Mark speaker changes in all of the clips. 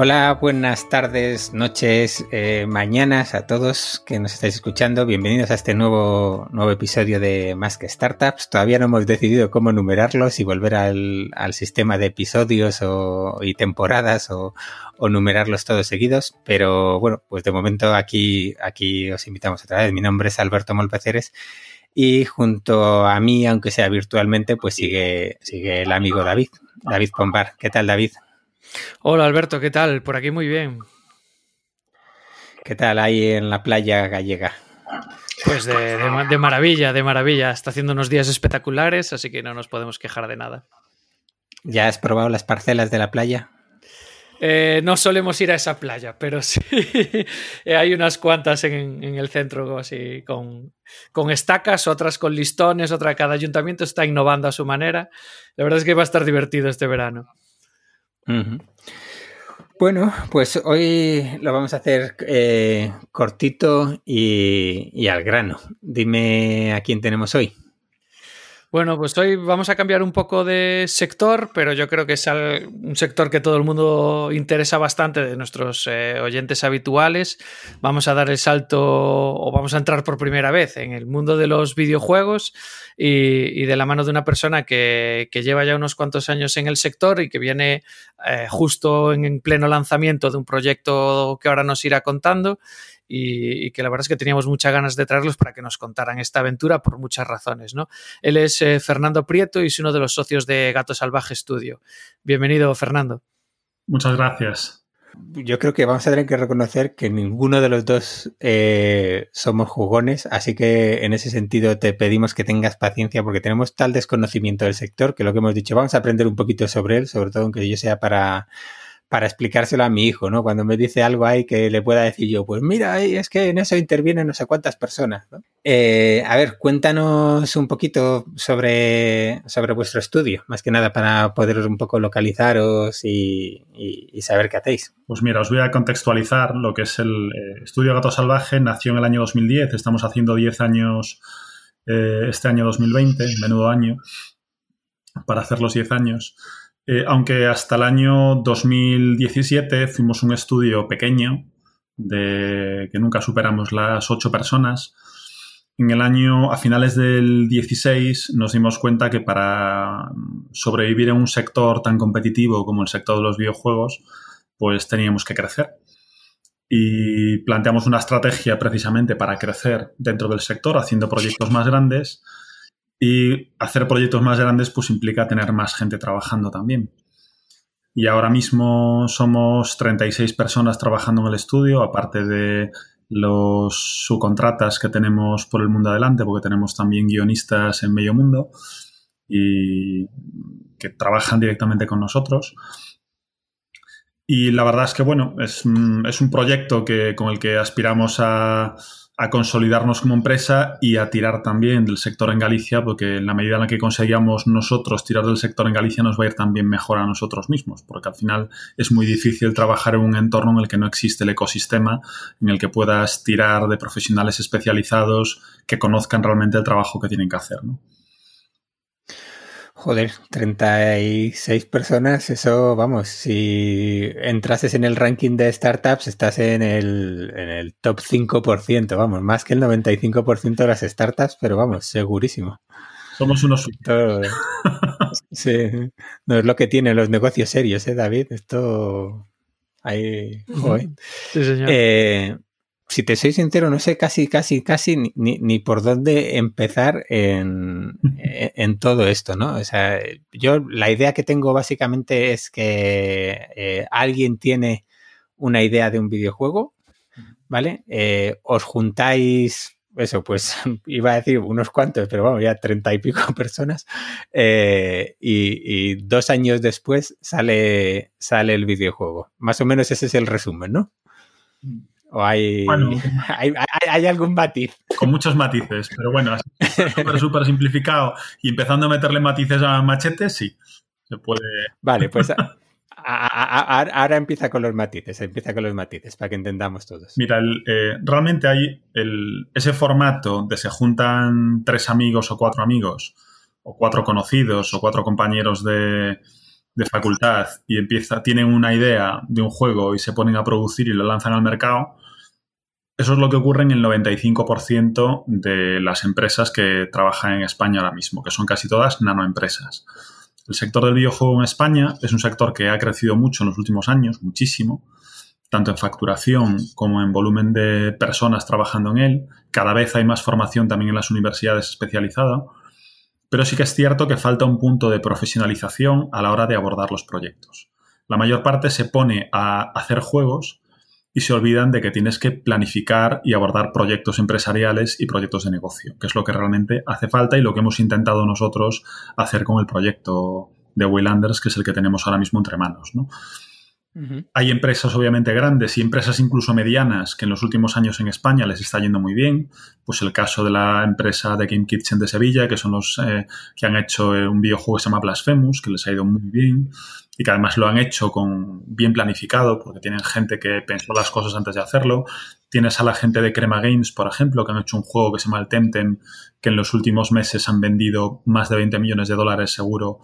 Speaker 1: Hola, buenas tardes, noches, eh, mañanas a todos que nos estáis escuchando. Bienvenidos a este nuevo, nuevo episodio de Más que Startups. Todavía no hemos decidido cómo numerarlos y volver al, sistema de episodios o, y temporadas o, numerarlos todos seguidos. Pero bueno, pues de momento aquí, aquí os invitamos otra vez. Mi nombre es Alberto Molpeceres y junto a mí, aunque sea virtualmente, pues sigue, sigue el amigo David, David Pombar. ¿Qué tal, David?
Speaker 2: Hola Alberto, ¿qué tal? Por aquí muy bien.
Speaker 1: ¿Qué tal ahí en la playa gallega?
Speaker 2: Pues de, maravilla, de maravilla. Está haciendo unos días espectaculares, así que no nos podemos quejar de nada.
Speaker 1: ¿Ya has probado las parcelas de la playa?
Speaker 2: Eh, no solemos ir a esa playa, pero sí hay unas cuantas en, el centro así con, con, estacas, otras con listones, otra cada ayuntamiento está innovando a su manera. La verdad es que va a estar divertido este verano.
Speaker 1: Bueno, pues hoy lo vamos a hacer eh, cortito y, al grano. Dime a quién tenemos hoy.
Speaker 2: Bueno, pues hoy vamos a cambiar un poco de sector, pero yo creo que es un sector que todo el mundo interesa bastante de nuestros eh, oyentes habituales. Vamos a dar el salto o vamos a entrar por primera vez en el mundo de los videojuegos y, de la mano de una persona que, lleva ya unos cuantos años en el sector y que viene eh, justo en, pleno lanzamiento de un proyecto que ahora nos irá contando y, que la verdad es que teníamos muchas ganas de traerlos para que nos contaran esta aventura por muchas razones. ¿no? Él es eh, Fernando Prieto y es uno de los socios de Gato Salvaje Studio. Bienvenido, Fernando.
Speaker 3: Muchas gracias
Speaker 1: yo creo que vamos a tener que reconocer que ninguno de los dos eh, somos jugones, así que en ese sentido te pedimos que tengas paciencia porque tenemos tal desconocimiento del sector que lo que hemos dicho, vamos a aprender un poquito sobre él, sobre todo aunque yo sea para para explicárselo a mi hijo, ¿no? Cuando me dice algo ahí que le pueda decir yo, pues mira, es que en eso intervienen no sé cuántas personas, ¿no? Eh, a ver, cuéntanos un poquito sobre, sobre vuestro estudio, más que nada para poder un poco localizaros y, saber qué hacéis.
Speaker 3: Pues mira, os voy a contextualizar lo que es el eh, estudio Gato Salvaje. Nació en el año 2010, estamos haciendo 10 años eh, este año 2020, menudo año, para hacer los 10 años. Eh, aunque hasta el año 2017 fuimos un estudio pequeño, de que nunca superamos las ocho personas. En el año, a finales del 16, nos dimos cuenta que para sobrevivir en un sector tan competitivo como el sector de los videojuegos, pues teníamos que crecer. Y planteamos una estrategia precisamente para crecer dentro del sector, haciendo proyectos más grandes y hacer proyectos más grandes pues implica tener más gente trabajando también. Y ahora mismo somos 36 personas trabajando en el estudio, aparte de los subcontratas que tenemos por el mundo adelante, porque tenemos también guionistas en medio mundo y que trabajan directamente con nosotros. Y la verdad es que, bueno, es, es un proyecto que, con el que aspiramos a, a consolidarnos como empresa y a tirar también del sector en Galicia, porque en la medida en la que conseguíamos nosotros tirar del sector en Galicia nos va a ir también mejor a nosotros mismos, porque al final es muy difícil trabajar en un entorno en el que no existe el ecosistema, en el que puedas tirar de profesionales especializados que conozcan realmente el trabajo que tienen que hacer. ¿no?
Speaker 1: Joder, 36 personas, eso, vamos, si entrases en el ranking de startups, estás en el, en el top 5%, vamos, más que el 95% de las startups, pero vamos, segurísimo.
Speaker 3: Somos unos...
Speaker 1: sí, no es lo que tienen los negocios serios, ¿eh, David? Esto... Ahí... Joder. Sí, señor. Eh, si te soy sincero, no sé casi, casi, casi ni, ni por dónde empezar en, en, todo esto, ¿no? O sea, yo la idea que tengo básicamente es que eh, alguien tiene una idea de un videojuego, ¿vale? Eh, os juntáis, eso, pues iba a decir unos cuantos, pero vamos, ya treinta y pico personas, eh, y, y, dos años después sale, sale el videojuego. Más o menos ese es el resumen, ¿no? ¿O hay, hay, algún matiz?
Speaker 3: Con muchos matices, pero bueno, súper, súper simplificado y empezando a meterle matices a machete, sí, se puede.
Speaker 1: Vale, pues ahora empieza con los matices, empieza con los matices para que entendamos todos.
Speaker 3: Mira, eh, realmente hay el, ese formato donde se juntan tres amigos o cuatro amigos, o cuatro conocidos, o cuatro compañeros de, de facultad y empieza, tienen una idea de un juego y se ponen a producir y lo lanzan al mercado, eso es lo que ocurre en el 95% de las empresas que trabajan en España ahora mismo, que son casi todas nanoempresas. El sector del videojuego en España es un sector que ha crecido mucho en los últimos años, muchísimo, tanto en facturación como en volumen de personas trabajando en él. Cada vez hay más formación también en las universidades especializada, pero sí que es cierto que falta un punto de profesionalización a la hora de abordar los proyectos. La mayor parte se pone a hacer juegos y se olvidan de que tienes que planificar y abordar proyectos empresariales y proyectos de negocio, que es lo que realmente hace falta y lo que hemos intentado nosotros hacer con el proyecto de Waylanders, que es el que tenemos ahora mismo entre manos. Hay empresas obviamente grandes y empresas incluso medianas que en los últimos años en España les está yendo muy bien. Pues el caso de la empresa de Game Kitchen de Sevilla, que son los eh, que han hecho eh, un videojuego que se llama Blasphemous, que les ha ido muy bien y que además lo han hecho con bien planificado porque tienen gente que pensó las cosas antes de hacerlo. Tienes a la gente de Crema Games, por ejemplo, que han hecho un juego que se llama el Temtem, que en los últimos meses han vendido más de 20 millones de dólares seguro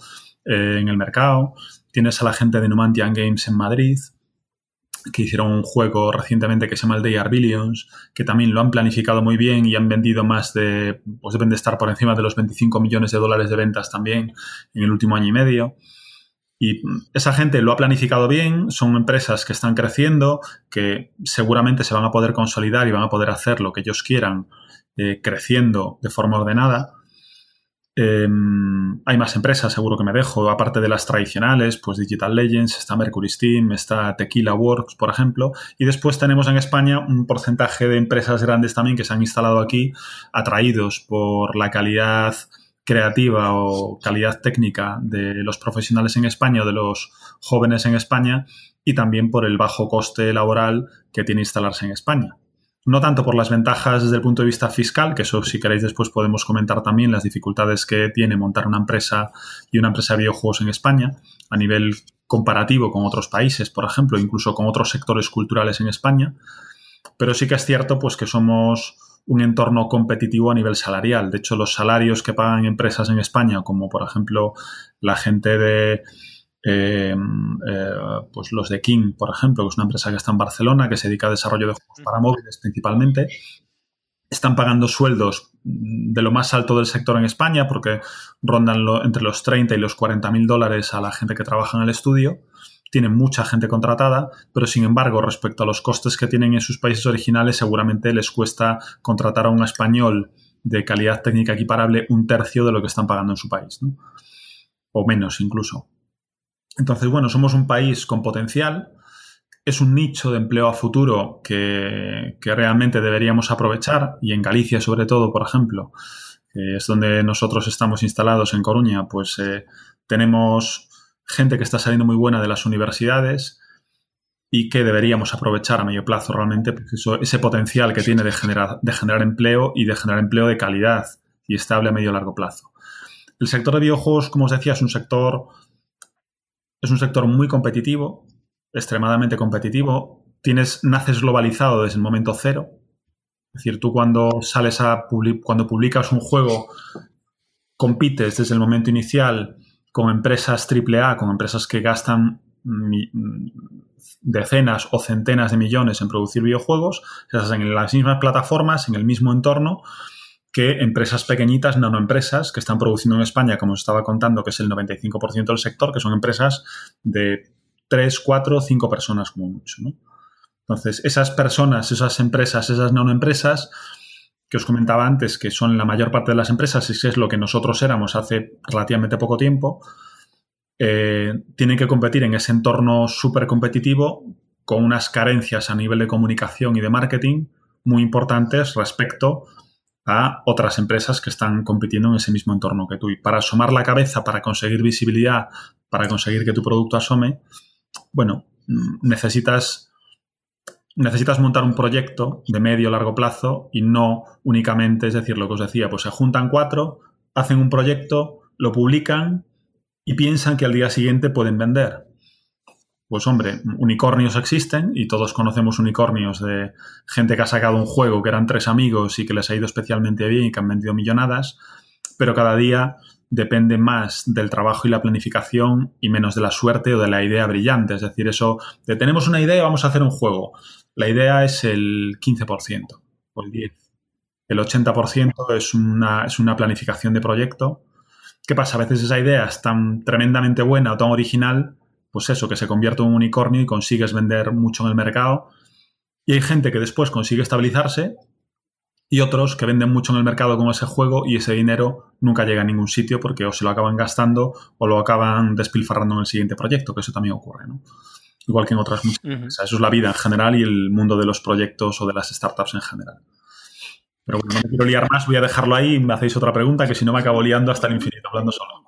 Speaker 3: eh, en el mercado. Tienes a la gente de Numantian Games en Madrid, que hicieron un juego recientemente que se llama el Day Billions, que también lo han planificado muy bien y han vendido más de, pues deben de estar por encima de los 25 millones de dólares de ventas también en el último año y medio. Y esa gente lo ha planificado bien, son empresas que están creciendo, que seguramente se van a poder consolidar y van a poder hacer lo que ellos quieran eh, creciendo de forma ordenada. Em, hay más empresas, seguro que me dejo, aparte de las tradicionales, pues Digital Legends, está Mercury Steam, está Tequila Works, por ejemplo, y después tenemos en España un porcentaje de empresas grandes también que se han instalado aquí, atraídos por la calidad creativa o calidad técnica de los profesionales en España o de los jóvenes en España y también por el bajo coste laboral que tiene instalarse en España no tanto por las ventajas desde el punto de vista fiscal, que eso si queréis después podemos comentar también las dificultades que tiene montar una empresa y una empresa de videojuegos en España a nivel comparativo con otros países, por ejemplo, incluso con otros sectores culturales en España, pero sí que es cierto pues que somos un entorno competitivo a nivel salarial. De hecho, los salarios que pagan empresas en España, como por ejemplo la gente de eh, eh, pues los de King, por ejemplo, que es una empresa que está en Barcelona, que se dedica a desarrollo de juegos para móviles principalmente, están pagando sueldos de lo más alto del sector en España, porque rondan entre los 30 y los 40 mil dólares a la gente que trabaja en el estudio. Tienen mucha gente contratada, pero sin embargo, respecto a los costes que tienen en sus países originales, seguramente les cuesta contratar a un español de calidad técnica equiparable un tercio de lo que están pagando en su país, o menos incluso. Entonces, bueno, somos un país con potencial, es un nicho de empleo a futuro que, realmente deberíamos aprovechar y en Galicia sobre todo, por ejemplo, que es donde nosotros estamos instalados en Coruña, pues eh, tenemos gente que está saliendo muy buena de las universidades y que deberíamos aprovechar a medio plazo realmente pues ese potencial que tiene de generar, de generar empleo y de generar empleo de calidad y estable a medio largo plazo. El sector de videojuegos, como os decía, es un sector es un sector muy competitivo, extremadamente competitivo. Tienes, naces globalizado desde el momento cero. Es decir, tú cuando sales a cuando publicas un juego, compites desde el momento inicial con empresas AAA, con empresas que gastan decenas o centenas de millones en producir videojuegos, estás en las mismas plataformas, en el mismo entorno, que empresas pequeñitas, nanoempresas, que están produciendo en España, como os estaba contando, que es el 95% del sector, que son empresas de 3, 4, 5 personas como mucho. Entonces, esas personas, esas empresas, esas nanoempresas, que os comentaba antes, que son la mayor parte de las empresas, y que es lo que nosotros éramos hace relativamente poco tiempo, eh, tienen que competir en ese entorno súper competitivo con unas carencias a nivel de comunicación y de marketing muy importantes respecto a otras empresas que están compitiendo en ese mismo entorno que tú. Y para asomar la cabeza, para conseguir visibilidad, para conseguir que tu producto asome, bueno, mm, necesitas, necesitas montar un proyecto de medio largo plazo y no únicamente, es decir, lo que os decía, pues se juntan cuatro, hacen un proyecto, lo publican y piensan que al día siguiente pueden vender. Pues hombre, unicornios existen y todos conocemos unicornios de gente que ha sacado un juego que eran tres amigos y que les ha ido especialmente bien y que han vendido millonadas, pero cada día depende más del trabajo y la planificación y menos de la suerte o de la idea brillante. Es decir, eso de tenemos una idea y vamos a hacer un juego. La idea es el 15% o el 10%. El 80% es una, es una planificación de proyecto. ¿Qué pasa? A veces esa idea es tan tremendamente buena o tan original, pues eso, que se convierte en un unicornio y consigues vender mucho en el mercado. Y hay gente que después consigue estabilizarse y otros que venden mucho en el mercado con ese juego y ese dinero nunca llega a ningún sitio porque o se lo acaban gastando o lo acaban despilfarrando en el siguiente proyecto, que eso también ocurre, ¿no? Igual que en otras muchas. eso es la vida en general y el mundo de los proyectos o de las startups en general. Pero bueno, no me quiero liar más, voy a dejarlo ahí y me hacéis otra pregunta que si no me acabo liando hasta el infinito, hablando solo.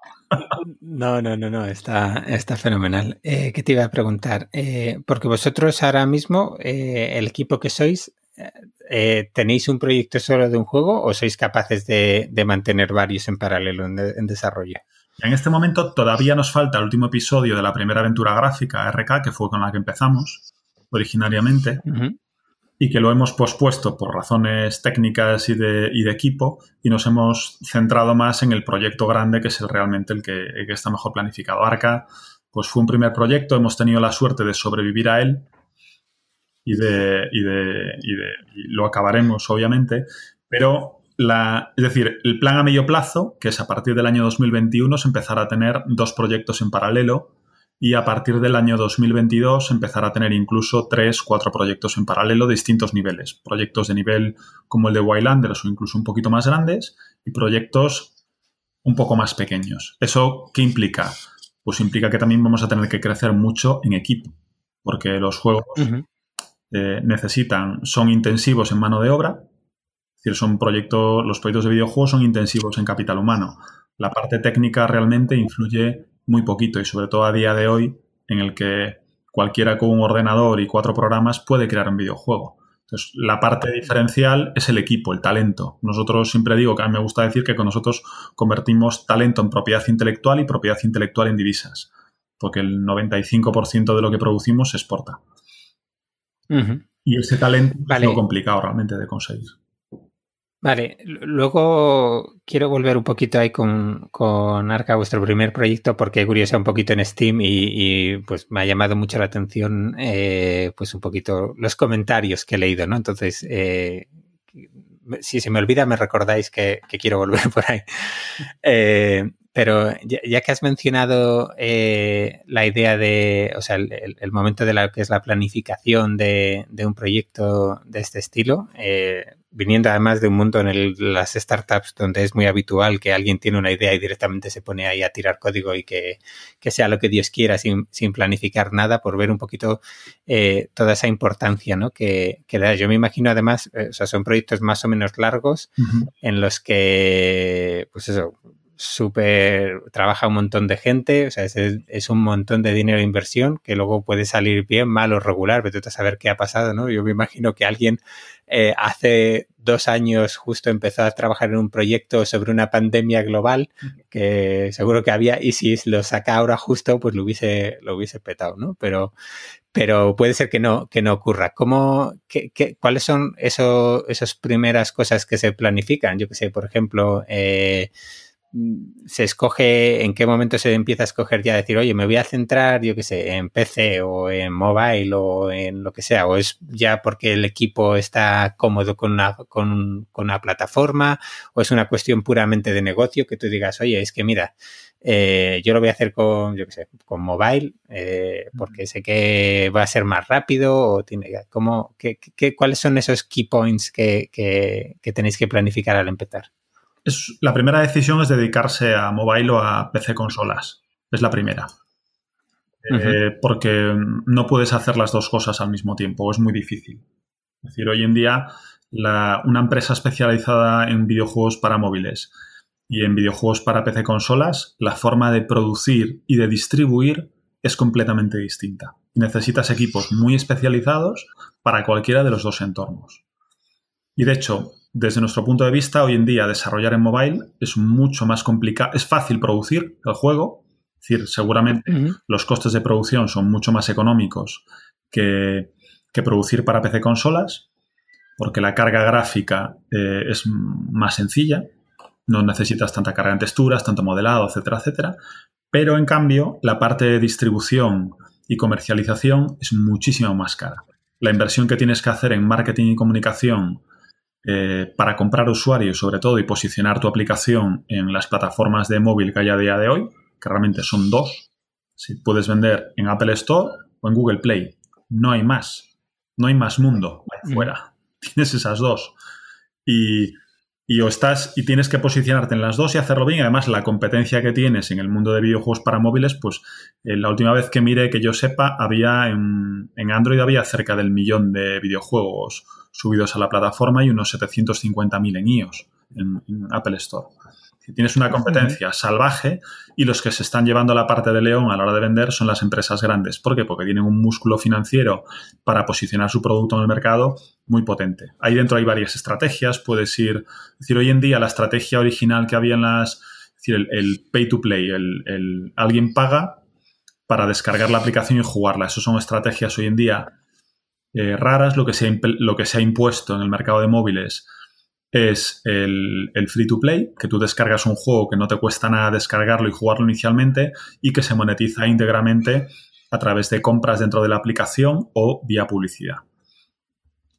Speaker 1: No, no, no, no, está, está fenomenal. Eh, ¿Qué te iba a preguntar? Eh, porque vosotros ahora mismo, eh, el equipo que sois, ¿tenéis un proyecto solo de un juego o sois capaces de, mantener varios en paralelo en, desarrollo?
Speaker 3: En este momento todavía nos falta el último episodio de la primera aventura gráfica RK, que fue con la que empezamos originariamente, y que lo hemos pospuesto por razones técnicas y de, equipo, y nos hemos centrado más en el proyecto grande, que es el, realmente el que, que está mejor planificado. Arca, pues fue un primer proyecto, hemos tenido la suerte de sobrevivir a él, y de, y de, y de lo acabaremos, obviamente, pero la, es decir, el plan a medio plazo, que es a partir del año 2021, es empezar a tener dos proyectos en paralelo y a partir del año 2022 empezar a tener incluso tres, cuatro proyectos en paralelo de distintos niveles. Proyectos de nivel como el de Wildlanders o incluso un poquito más grandes y proyectos un poco más pequeños. ¿Eso qué implica? Pues implica que también vamos a tener que crecer mucho en equipo, porque los juegos eh, necesitan, son intensivos en mano de obra, es decir, son proyectos, los proyectos de videojuegos son intensivos en capital humano. La parte técnica realmente influye muy poquito y sobre todo a día de hoy en el que cualquiera con un ordenador y cuatro programas puede crear un videojuego. Entonces, la parte diferencial es el equipo, el talento. Nosotros siempre digo que a mí me gusta decir que con nosotros convertimos talento en propiedad intelectual y propiedad intelectual en divisas, porque el 95% de lo que producimos se exporta. Y ese talento es lo complicado realmente de conseguir.
Speaker 1: Vale, luego quiero volver un poquito ahí con, con Arca, vuestro primer proyecto, porque he un poquito en Steam y, pues me ha llamado mucho la atención eh, pues un poquito los comentarios que he leído, ¿no? Entonces, eh, si se me olvida, me recordáis que, quiero volver por ahí. Eh, pero ya, que has mencionado eh, la idea de, o sea, el, momento de la que es la planificación de, un proyecto de este estilo, eh, viniendo además de un mundo en el, las startups donde es muy habitual que alguien tiene una idea y directamente se pone ahí a tirar código y que, sea lo que Dios quiera sin, planificar nada, por ver un poquito eh, toda esa importancia ¿no? que, que da. Yo me imagino además, o sea, son proyectos más o menos largos en los que, pues eso, súper, trabaja un montón de gente, o sea, es, un montón de dinero de inversión que luego puede salir bien, mal o regular, pero tú a saber qué ha pasado, ¿no? Yo me imagino que alguien eh, hace dos años justo empezó a trabajar en un proyecto sobre una pandemia global que seguro que había y si lo saca ahora justo pues lo hubiese lo hubiese petado no pero pero puede ser que no que no ocurra. Cómo qué, cuáles son esos esas primeras cosas que se planifican yo que sé por ejemplo eh, se escoge, en qué momento se empieza a escoger ya decir, oye, me voy a centrar, yo qué sé, en PC o en mobile o en lo que sea, o es ya porque el equipo está cómodo con una, con, una plataforma, o es una cuestión puramente de negocio que tú digas, oye, es que mira, eh, yo lo voy a hacer con, yo qué sé, con mobile, eh, porque sé que va a ser más rápido, o tiene, como, ¿qué, cuáles son esos key points que, que tenéis que planificar al empezar?
Speaker 3: La primera decisión es dedicarse a mobile o a PC consolas. Es la primera. Eh, porque no puedes hacer las dos cosas al mismo tiempo, es muy difícil. Es decir, hoy en día una empresa especializada en videojuegos para móviles y en videojuegos para PC consolas, la forma de producir y de distribuir es completamente distinta. necesitas equipos muy especializados para cualquiera de los dos entornos. Y de hecho, desde nuestro punto de vista, hoy en día desarrollar en mobile es mucho más complicado. Es fácil producir el juego, es decir, seguramente los costes de producción son mucho más económicos que, producir para PC consolas, porque la carga gráfica eh, es más sencilla. no necesitas tanta carga en texturas, tanto modelado, etcétera, etcétera. Pero en cambio, la parte de distribución y comercialización es muchísimo más cara. La inversión que tienes que hacer en marketing y comunicación eh, para comprar usuarios, sobre todo, y posicionar tu aplicación en las plataformas de móvil que hay a día de hoy, que realmente son dos. Si puedes vender en Apple Store o en Google Play. No hay más. No hay más mundo ahí mm. fuera. Tienes esas dos. Y y o estás y tienes que posicionarte en las dos y hacerlo bien. Además, la competencia que tienes en el mundo de videojuegos para móviles, pues eh, la última vez que miré, que yo sepa, había en, en, Android había cerca del millón de videojuegos subidos a la plataforma y unos 750.000 en iOS, en Apple Store tienes una competencia salvaje y los que se están llevando la parte de león a la hora de vender son las empresas grandes. ¿Por qué? Porque tienen un músculo financiero para posicionar su producto en el mercado muy potente. Ahí dentro hay varias estrategias. Puedes ir, es decir, hoy en día la estrategia original que había en las, es decir, el, pay to play, el, alguien paga para descargar la aplicación y jugarla. Esas son estrategias hoy en día eh, raras. Lo que, se lo que se ha impuesto en el mercado de móviles es el, free to play, que tú descargas un juego que no te cuesta nada descargarlo y jugarlo inicialmente y que se monetiza íntegramente a través de compras dentro de la aplicación o vía publicidad.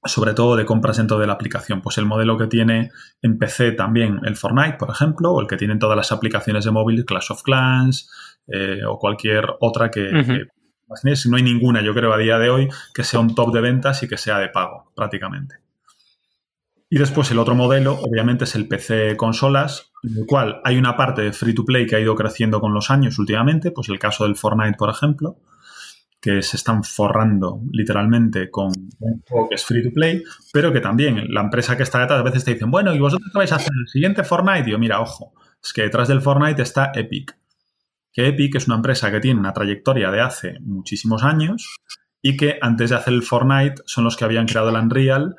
Speaker 3: Sobre todo de compras dentro de la aplicación. Pues el modelo que tiene en PC también el Fortnite, por ejemplo, o el que tienen todas las aplicaciones de móvil, Clash of Clans eh, o cualquier otra que, no hay ninguna, yo creo, a día de hoy que sea un top de ventas y que sea de pago, prácticamente. Y después el otro modelo, obviamente, es el PC consolas, en el cual hay una parte de free to play que ha ido creciendo con los años últimamente, pues el caso del Fortnite, por ejemplo, que se están forrando literalmente con un juego que es free to play, pero que también la empresa que está detrás a veces te dicen, bueno, ¿y vosotros qué vais a hacer? ¿El siguiente Fortnite? Y yo, mira, ojo, es que detrás del Fortnite está Epic. Que Epic es una empresa que tiene una trayectoria de hace muchísimos años y que antes de hacer el Fortnite son los que habían creado el Unreal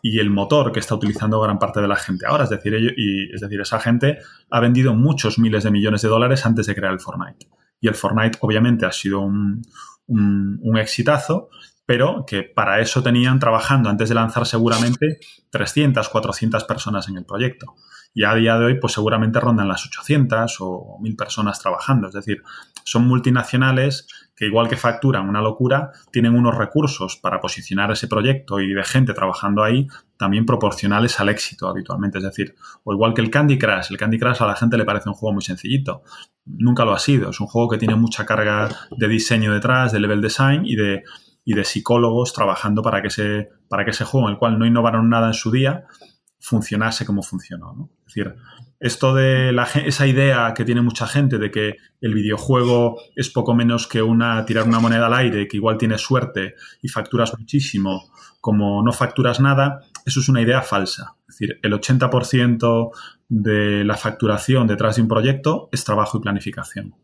Speaker 3: y el motor que está utilizando gran parte de la gente ahora. Es decir, y, es decir, esa gente ha vendido muchos miles de millones de dólares antes de crear el Fortnite. Y el Fortnite obviamente ha sido un, un, exitazo, pero que para eso tenían trabajando antes de lanzar seguramente 300, 400 personas en el proyecto. Y a día de hoy, pues seguramente rondan las 800 o 1000 personas trabajando. Es decir, son multinacionales que igual que facturan una locura, tienen unos recursos para posicionar ese proyecto y de gente trabajando ahí también proporcionales al éxito habitualmente. Es decir, o igual que el Candy Crush, el Candy Crush a la gente le parece un juego muy sencillito. Nunca lo ha sido. Es un juego que tiene mucha carga de diseño detrás, de level design y de, y de psicólogos trabajando para que, ese, para que ese juego, en el cual no innovaron nada en su día, funcionase como funcionó. Es decir, esto de la, esa idea que tiene mucha gente de que el videojuego es poco menos que una tirar una moneda al aire, que igual tienes suerte y facturas muchísimo, como no facturas nada, eso es una idea falsa. Es decir, el 80% de la facturación detrás de un proyecto es trabajo y planificación.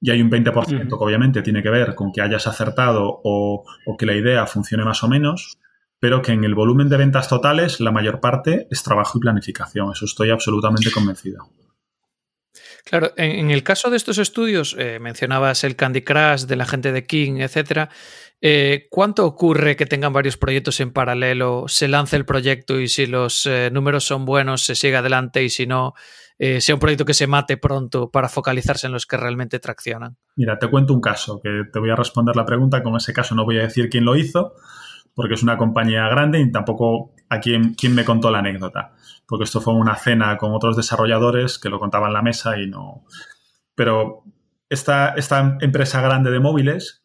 Speaker 3: Y hay un 20% que obviamente tiene que ver con que hayas acertado o, o que la idea funcione más o menos, pero que en el volumen de ventas totales la mayor parte es trabajo y planificación. Eso estoy absolutamente convencido.
Speaker 2: Claro, en, el caso de estos estudios, eh, mencionabas el Candy Crush de la gente de King, etcétera. Eh, ¿Cuánto ocurre que tengan varios proyectos en paralelo, se lance el proyecto y si los eh, números son buenos se sigue adelante y si no, sea un proyecto que se mate pronto para focalizarse en los que realmente traccionan?
Speaker 3: Mira, te cuento un caso, que te voy a responder la pregunta. Con ese caso no voy a decir quién lo hizo, porque es una compañía grande y tampoco a quién, quién me contó la anécdota, porque esto fue una cena con otros desarrolladores que lo contaban en la mesa y no... Pero esta, esta empresa grande de móviles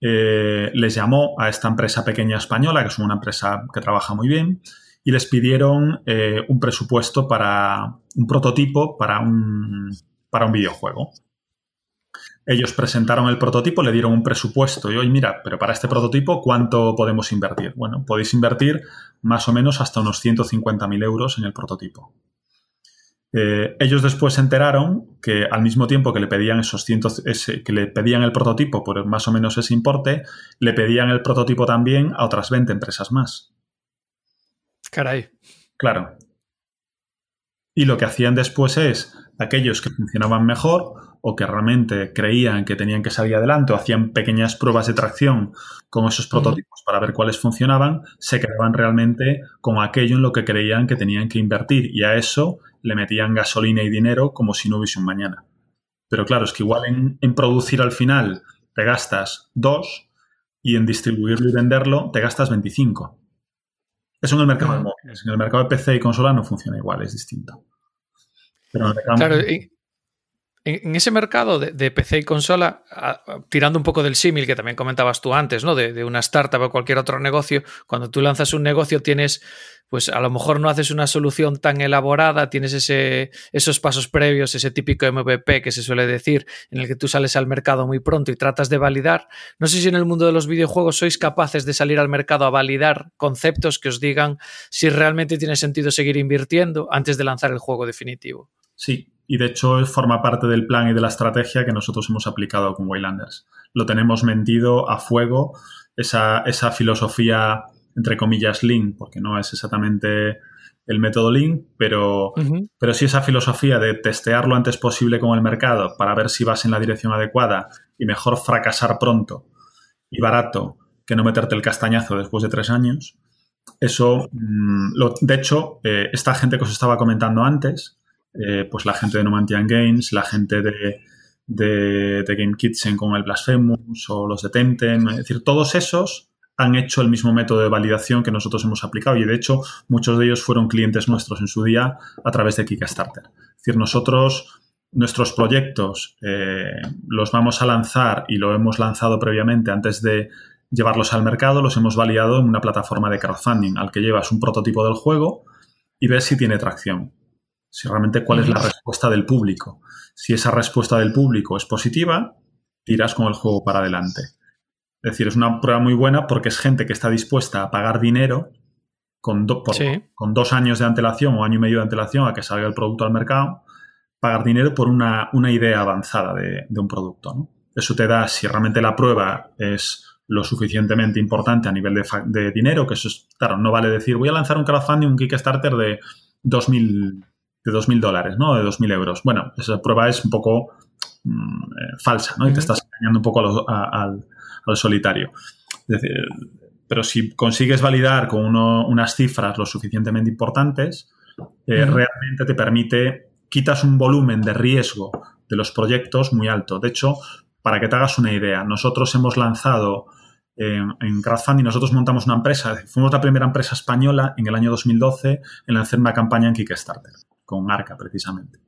Speaker 3: eh, les llamó a esta empresa pequeña española, que es una empresa que trabaja muy bien, y les pidieron eh, un presupuesto para un prototipo para un, para un videojuego. Ellos presentaron el prototipo, le dieron un presupuesto y hoy mira, pero para este prototipo, ¿cuánto podemos invertir? Bueno, podéis invertir más o menos hasta unos 150.000 euros en el prototipo. Eh, ellos después se enteraron que al mismo tiempo que le pedían esos que le pedían el prototipo por más o menos ese importe, le pedían el prototipo también a otras 20 empresas más.
Speaker 2: Caray.
Speaker 3: Claro. Y lo que hacían después es, aquellos que funcionaban mejor, o que realmente creían que tenían que salir adelante o hacían pequeñas pruebas de tracción con esos prototipos para ver cuáles funcionaban, se quedaban realmente con aquello en lo que creían que tenían que invertir y a eso le metían gasolina y dinero como si no hubiese un mañana. Pero claro, es que igual en, en producir al final te gastas dos y en distribuirlo y venderlo te gastas 25. Eso en el mercado de móviles. En el mercado de PC y consola no funciona igual, es distinto.
Speaker 2: Pero en el claro, en, ese mercado de, PC y consola, tirando un poco del símil que también comentabas tú antes, ¿no? De, de, una startup o cualquier otro negocio, cuando tú lanzas un negocio tienes pues a lo mejor no haces una solución tan elaborada, tienes ese, esos pasos previos, ese típico MVP que se suele decir, en el que tú sales al mercado muy pronto y tratas de validar. No sé si en el mundo de los videojuegos sois capaces de salir al mercado a validar conceptos que os digan si realmente tiene sentido seguir invirtiendo antes de lanzar el juego definitivo.
Speaker 3: Sí, y de hecho forma parte del plan y de la estrategia que nosotros hemos aplicado con Waylanders. Lo tenemos mentido a fuego, esa, esa filosofía entre comillas, Lean, porque no es exactamente el método Lean, pero, pero sí esa filosofía de testear lo antes posible con el mercado para ver si vas en la dirección adecuada y mejor fracasar pronto y barato que no meterte el castañazo después de tres años. Eso, mm, de hecho, eh, esta gente que os estaba comentando antes, eh, pues la gente de Numantian Games, la gente de, Game Kitchen con el Blasphemous o los de Temtem, es decir, todos esos han hecho el mismo método de validación que nosotros hemos aplicado y de hecho muchos de ellos fueron clientes nuestros en su día a través de Kickstarter. Es decir, nosotros nuestros proyectos eh, los vamos a lanzar y lo hemos lanzado previamente antes de llevarlos al mercado, los hemos validado en una plataforma de crowdfunding al que llevas un prototipo del juego y ves si tiene tracción, si realmente cuál es la respuesta del público. Si esa respuesta del público es positiva, tiras con el juego para adelante. Es decir, es una prueba muy buena porque es gente que está dispuesta a pagar dinero con, con dos años de antelación o año y medio de antelación a que salga el producto al mercado, pagar dinero por una, idea avanzada de, un producto. Eso te da, si realmente la prueba es lo suficientemente importante a nivel de, dinero, que eso es, claro, no vale decir voy a lanzar un crowdfunding, un Kickstarter de 2.000 de 2.000 dólares, ¿no? De 2.000 euros. Bueno, esa prueba es un poco mm, eh, falsa, ¿no? Y te estás engañando un poco al, al solitario. pero si consigues validar con unas cifras lo suficientemente importantes, eh, realmente te permite, quitas un volumen de riesgo de los proyectos muy alto. De hecho, para que te hagas una idea, nosotros hemos lanzado en, en crowdfunding, nosotros montamos una empresa, fuimos la primera empresa española en el año 2012 en lanzar una campaña en Kickstarter, con Arca precisamente.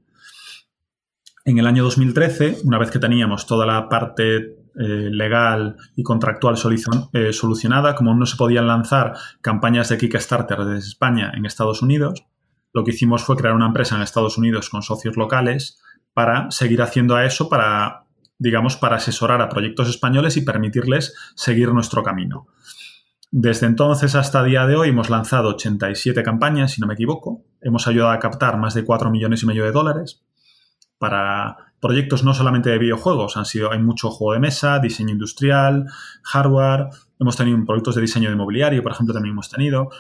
Speaker 3: En el año 2013, una vez que teníamos toda la parte eh, legal y contractual eh, solucionada, como no se podían lanzar campañas de Kickstarter desde España en Estados Unidos, lo que hicimos fue crear una empresa en Estados Unidos con socios locales para seguir haciendo a eso, para, digamos, para asesorar a proyectos españoles y permitirles seguir nuestro camino. Desde entonces hasta día de hoy hemos lanzado 87 campañas, si no me equivoco. Hemos ayudado a captar más de 4 millones y medio de dólares para proyectos no solamente de videojuegos, han sido, hay mucho juego de mesa, diseño industrial, hardware, hemos tenido proyectos de diseño de mobiliario, por ejemplo, también hemos tenido.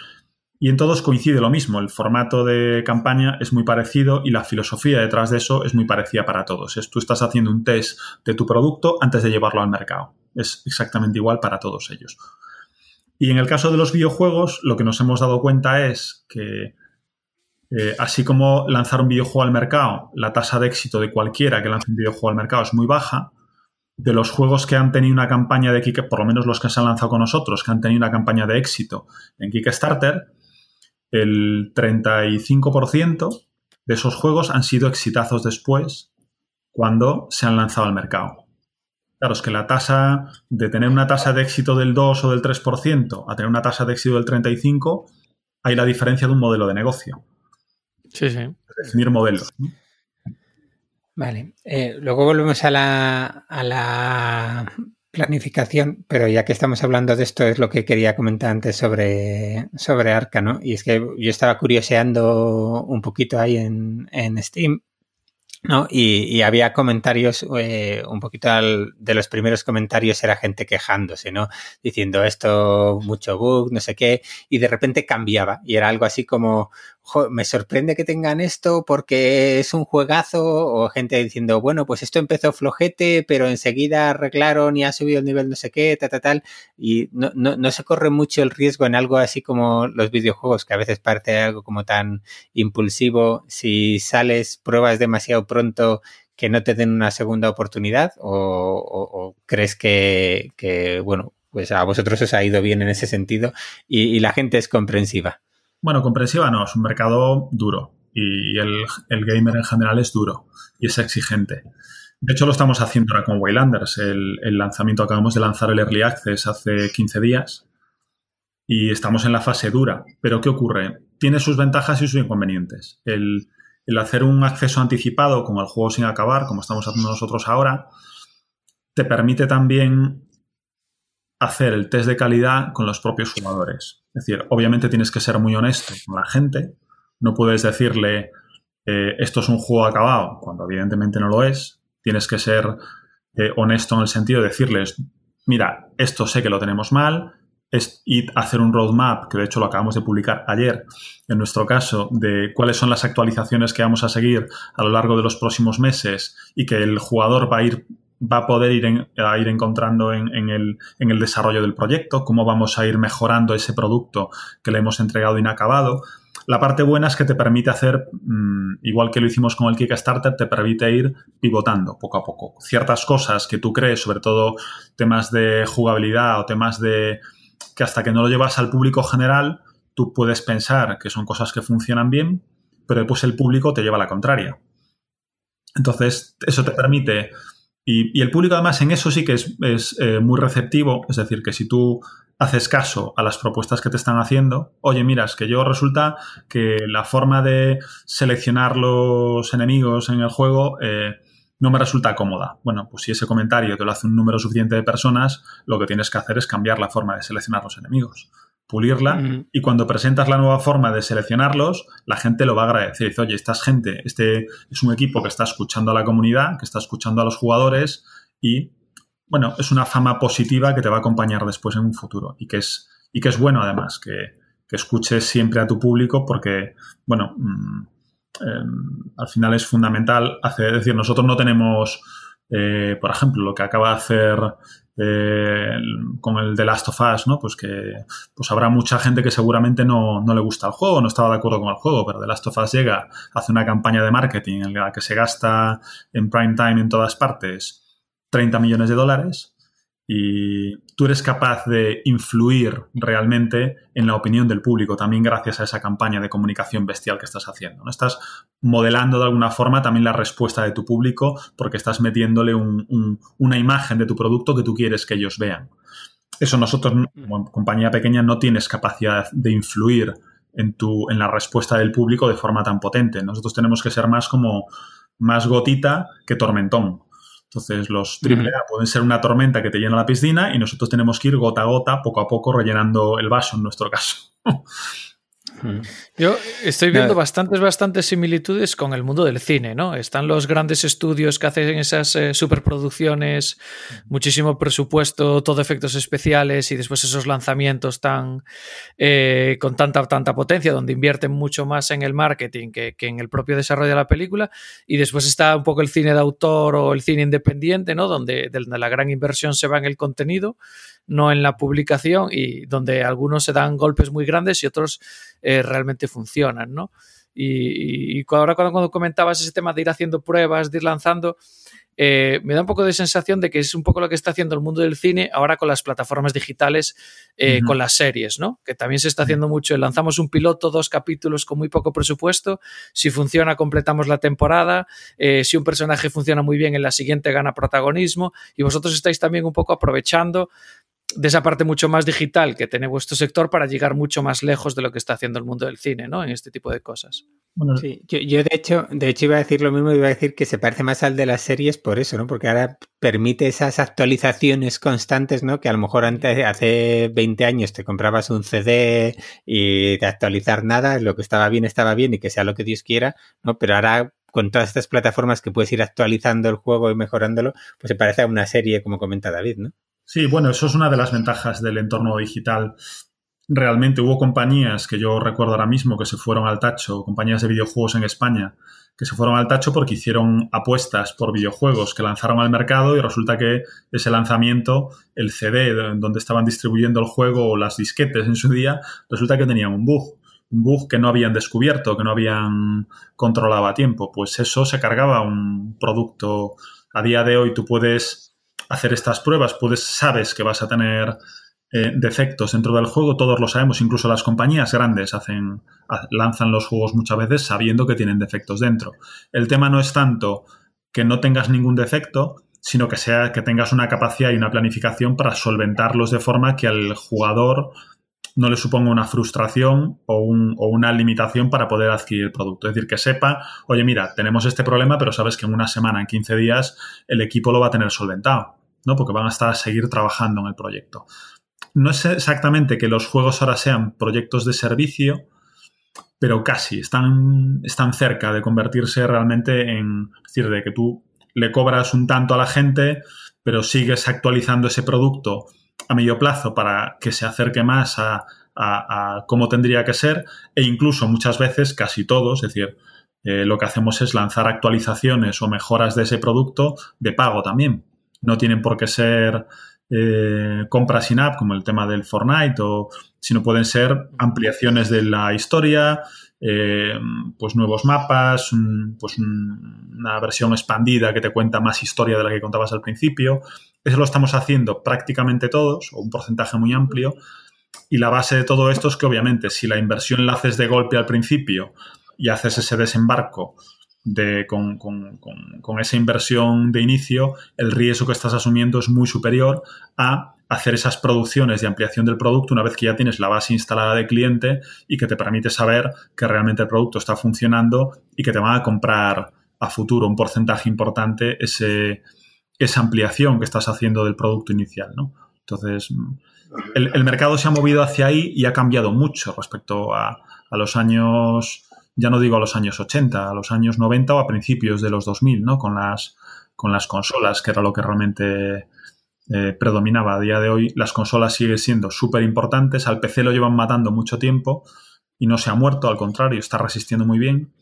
Speaker 3: Y en todos coincide lo mismo, el formato de campaña es muy parecido y la filosofía detrás de eso es muy parecida para todos. Es tú estás haciendo un test de tu producto antes de llevarlo al mercado. Es exactamente igual para todos ellos. Y en el caso de los videojuegos, lo que nos hemos dado cuenta es que eh, así como lanzar un videojuego al mercado, la tasa de éxito de cualquiera que lance un videojuego al mercado es muy baja. De los juegos que han tenido una campaña de Kickstarter, por lo menos los que se han lanzado con nosotros, que han tenido una campaña de éxito en Kickstarter, el 35% de esos juegos han sido exitazos después cuando se han lanzado al mercado. Claro, es que la tasa de tener una tasa de éxito del 2 o del 3% a tener una tasa de éxito del 35%, hay la diferencia de un modelo de negocio.
Speaker 2: Sí, sí.
Speaker 3: Definir modelos.
Speaker 1: Vale. Eh, luego volvemos a la, a la planificación, pero ya que estamos hablando de esto, es lo que quería comentar antes sobre, sobre Arca, ¿no? Y es que yo estaba curioseando un poquito ahí en, en Steam ¿no? Y, había comentarios, eh, un poquito de los primeros comentarios era gente quejándose, ¿no? Diciendo esto, mucho bug, no sé qué, y de repente cambiaba y era algo así como me sorprende que tengan esto porque es un juegazo, o gente diciendo, bueno, pues esto empezó flojete, pero enseguida arreglaron y ha subido el nivel no sé qué, tal, tal, tal, y no, no, no se corre mucho el riesgo en algo así como los videojuegos, que a veces parece algo como tan impulsivo, si sales, pruebas demasiado pronto que no te den una segunda oportunidad o, crees que, bueno, pues a vosotros os ha ido bien en ese sentido y, la gente es comprensiva.
Speaker 3: Bueno, comprensiva no, es un mercado duro y el, gamer en general es duro y es exigente. De hecho, lo estamos haciendo ahora con Waylanders. El, el, lanzamiento, acabamos de lanzar el Early Access hace 15 días y estamos en la fase dura. Pero ¿qué ocurre? Tiene sus ventajas y sus inconvenientes. El, el hacer un acceso anticipado con el juego sin acabar, como estamos haciendo nosotros ahora, te permite también hacer el test de calidad con los propios jugadores. Es decir, obviamente tienes que ser muy honesto con la gente. No puedes decirle, eh, esto es un juego acabado, cuando evidentemente no lo es. Tienes que ser eh, honesto en el sentido de decirles, mira, esto sé que lo tenemos mal, es y hacer un roadmap, que de hecho lo acabamos de publicar ayer, en nuestro caso, de cuáles son las actualizaciones que vamos a seguir a lo largo de los próximos meses y que el jugador va a ir va a poder ir, a ir encontrando en, el, en, el, desarrollo del proyecto, cómo vamos a ir mejorando ese producto que le hemos entregado inacabado. La parte buena es que te permite hacer, mm, igual que lo hicimos con el Kickstarter, te permite ir pivotando poco a poco. Ciertas cosas que tú crees, sobre todo temas de jugabilidad o temas de, que hasta que no lo llevas al público general, tú puedes pensar que son cosas que funcionan bien, pero después el público te lleva a la contraria. Entonces, eso te permite... Y, el público además en eso sí que es, eh, muy receptivo, es decir, que si tú haces caso a las propuestas que te están haciendo, oye, mira, es que yo resulta que la forma de seleccionar los enemigos en el juego eh, no me resulta cómoda. Bueno, pues si ese comentario te lo hace un número suficiente de personas, lo que tienes que hacer es cambiar la forma de seleccionar los enemigos, pulirla y cuando presentas la nueva forma de seleccionarlos, la gente lo va a agradecer. Dice, oye, esta gente, este es un equipo que está escuchando a la comunidad, que está escuchando a los jugadores y, bueno, es una fama positiva que te va a acompañar después en un futuro y que es, y que es bueno además, que, que escuches siempre a tu público porque, bueno... Mm, Em, al final es fundamental hacer, es decir, nosotros no tenemos, eh, por ejemplo, lo que acaba de hacer eh, con el The Last of Us, ¿no? Pues que pues habrá mucha gente que seguramente no, no, le gusta el juego, no estaba de acuerdo con el juego, pero The Last of Us llega, hace una campaña de marketing en la que se gasta en prime time en todas partes 30 millones de dólares y tú eres capaz de influir realmente en la opinión del público, también gracias a esa campaña de comunicación bestial que estás haciendo. ¿no? Estás modelando de alguna forma también la respuesta de tu público porque estás metiéndole una imagen de tu producto que tú quieres que ellos vean. Eso nosotros, como compañía pequeña, no tienes capacidad de influir en, tu, en la respuesta del público de forma tan potente. Nosotros tenemos que ser más como más gotita que tormentón. Entonces, los AAA pueden ser una tormenta que te llena la piscina y nosotros tenemos que ir gota a gota, poco a poco, rellenando el vaso en nuestro caso.
Speaker 2: Yo estoy viendo bastantes, bastantes similitudes con el mundo del cine, ¿no? Están los grandes estudios que hacen esas eh, superproducciones, muchísimo presupuesto, todo efectos especiales y después esos lanzamientos tan eh, con tanta, tanta potencia, donde invierten mucho más en el marketing que, en el propio desarrollo de la película. Y después está un poco el cine de autor o el cine independiente, ¿no? Donde, donde la gran inversión se va en el contenido no en la publicación y donde algunos se dan golpes muy grandes y otros eh, realmente funcionan, ¿no? Y, ahora cuando, comentabas ese tema de ir haciendo pruebas, de ir lanzando, eh, me da un poco de sensación de que es un poco lo que está haciendo el mundo del cine ahora con las plataformas digitales, eh, con las series, ¿no? Que también se está haciendo mucho. Lanzamos un piloto, dos capítulos con muy poco presupuesto. Si funciona, completamos la temporada. si un personaje funciona muy bien, en la siguiente gana protagonismo. Y vosotros estáis también un poco aprovechando de esa parte mucho más digital que tiene vuestro sector para llegar mucho más lejos de lo que está haciendo el mundo del cine, ¿no? En este tipo de cosas.
Speaker 1: Bueno, sí, yo, de hecho, de hecho iba a decir lo mismo, iba a decir que se parece más al de las series por eso, ¿no? Porque ahora permite esas actualizaciones constantes, ¿no? Que a lo mejor antes, hace 20 años te comprabas un CD y de actualizar nada, lo que estaba bien estaba bien y que sea lo que Dios quiera, ¿no? Pero ahora con todas estas plataformas que puedes ir actualizando el juego y mejorándolo, pues se parece a una serie, como comenta David, ¿no?
Speaker 3: Sí, bueno, eso es una de las ventajas del entorno digital. realmente hubo compañías que yo recuerdo ahora mismo que se fueron al tacho, compañías de videojuegos en España, que se fueron al tacho porque hicieron apuestas por videojuegos que lanzaron al mercado y resulta que ese lanzamiento, el CD donde estaban distribuyendo el juego o las disquetes en su día, resulta que tenían un bug. Un bug que no habían descubierto, que no habían controlado a tiempo. Pues eso se cargaba un producto. A día de hoy tú puedes hacer estas pruebas, puedes, sabes que vas a tener eh, defectos dentro del juego, todos lo sabemos, incluso las compañías grandes hacen, lanzan los juegos muchas veces sabiendo que tienen defectos dentro. El tema no es tanto que no tengas ningún defecto, sino que sea que tengas una capacidad y una planificación para solventarlos de forma que al jugador no le suponga una frustración o, una limitación para poder adquirir el producto. Es decir, que sepa, oye, mira, tenemos este problema, pero sabes que en una semana, en 15 días, el equipo lo va a tener solventado, ¿no? Porque van a estar a seguir trabajando en el proyecto no es exactamente que los juegos ahora sean proyectos de servicio, pero casi, están, están cerca de convertirse realmente en, es decir, de que tú le cobras un tanto a la gente, pero sigues actualizando ese producto a medio plazo para que se acerque más a, cómo tendría que ser e incluso muchas veces, casi todos, es decir, eh, lo que hacemos es lanzar actualizaciones o mejoras de ese producto de pago también. No tienen por qué ser eh, compras in-app, como el tema del Fortnite, o si no pueden ser ampliaciones de la historia, eh, pues nuevos mapas, pues una versión expandida que te cuenta más historia de la que contabas al principio. Eso lo estamos haciendo prácticamente todos, o un porcentaje muy amplio. Y la base de todo esto es que obviamente si la inversión la haces de golpe al principio y haces ese desembarco de, con, con, con, esa inversión de inicio, el riesgo que estás asumiendo es muy superior a hacer esas producciones de ampliación del producto una vez que ya tienes la base instalada de cliente y que te permite saber que realmente el producto está funcionando y que te van a comprar a futuro un porcentaje importante ese, esa ampliación que estás haciendo del producto inicial. ¿no? Entonces, el, el mercado se ha movido hacia ahí y ha cambiado mucho respecto a, a los años ya no digo a los años 80, a los años 90 o a principios de los 2000, ¿no? Con las, con las consolas, que era lo que realmente eh, predominaba. A día de hoy las consolas siguen siendo súper importantes, al PC lo llevan matando mucho tiempo y no se ha muerto, al contrario, está resistiendo muy bien.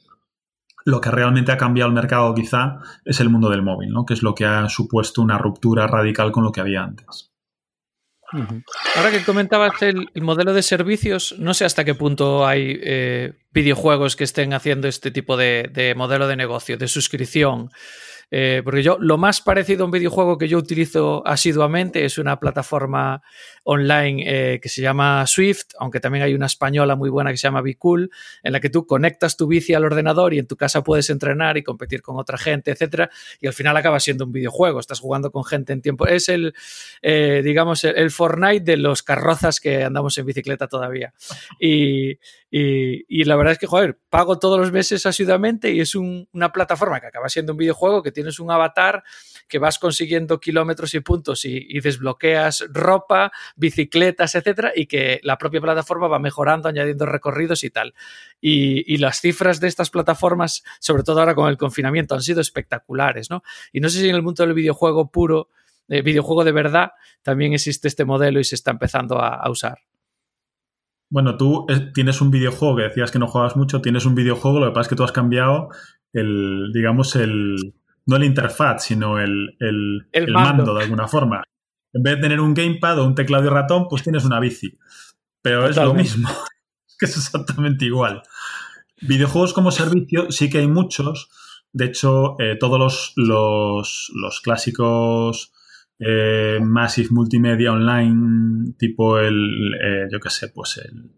Speaker 3: Lo que realmente ha cambiado el mercado quizá es el mundo del móvil, ¿no? que es lo que ha supuesto una ruptura radical con lo que había antes.
Speaker 2: Ahora que comentabas el, modelo de servicios, no sé hasta qué punto hay eh, videojuegos que estén haciendo este tipo de, modelo de negocio, de suscripción. Eh, porque yo, lo más parecido a un videojuego que yo utilizo asiduamente es una plataforma online eh, que se llama Swift, aunque también hay una española muy buena que se llama Cool, en la que tú conectas tu bici al ordenador y en tu casa puedes entrenar y competir con otra gente, etcétera, y al final acaba siendo un videojuego, estás jugando con gente en tiempo. Es el, eh, digamos, el, Fortnite de los carrozas que andamos en bicicleta todavía. Y, y, la verdad es que, joder, pago todos los meses asiduamente y es una plataforma que acaba siendo un videojuego que tienes un avatar que vas consiguiendo kilómetros y puntos y, desbloqueas ropa, bicicletas, etcétera, y que la propia plataforma va mejorando, añadiendo recorridos y tal. Y, las cifras de estas plataformas, sobre todo ahora con el confinamiento, han sido espectaculares, ¿no? Y no sé si en el mundo del videojuego puro, eh, videojuego de verdad, también existe este modelo y se está empezando a usar.
Speaker 3: Bueno, tú eh, tienes un videojuego que decías que no juegas mucho, tienes un videojuego, lo que pasa es que tú has cambiado el, digamos, el, no el interfaz, sino el, el, mando. de alguna forma. En vez de tener un gamepad o un teclado y ratón, pues tienes una bici. Pero es lo mismo, que es exactamente igual. Videojuegos como servicio sí que hay muchos. De hecho, eh, todos los, los, los clásicos eh, Massive Multimedia Online, tipo el, eh, yo qué sé, pues el...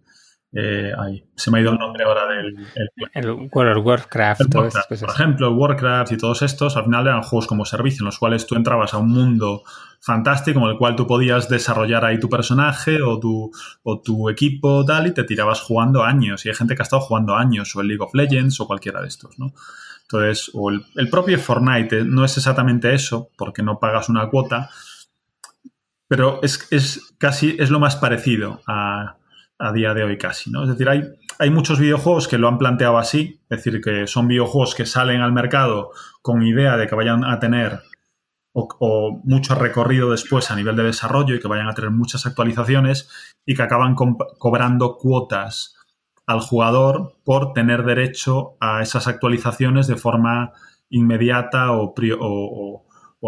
Speaker 3: Eh, se me ha ido el nombre ahora del...
Speaker 1: El, World of Warcraft.
Speaker 3: por ejemplo, Warcraft y todos estos, al final eran juegos como servicio, en los cuales tú entrabas a un mundo fantástico en el cual tú podías desarrollar ahí tu personaje o tu, o tu equipo tal y te tirabas jugando años. Y hay gente que ha estado jugando años, o el League of Legends o cualquiera de estos, ¿no? Entonces, o el, propio Fortnite no es exactamente eso, porque no pagas una cuota, pero es, casi es lo más parecido a, día de hoy casi, ¿no? Es decir, hay, hay muchos videojuegos que lo han planteado así, es decir, que son videojuegos que salen al mercado con idea de que vayan a tener o, mucho recorrido después a nivel de desarrollo y que vayan a tener muchas actualizaciones y que acaban cobrando cuotas al jugador por tener derecho a esas actualizaciones de forma inmediata o,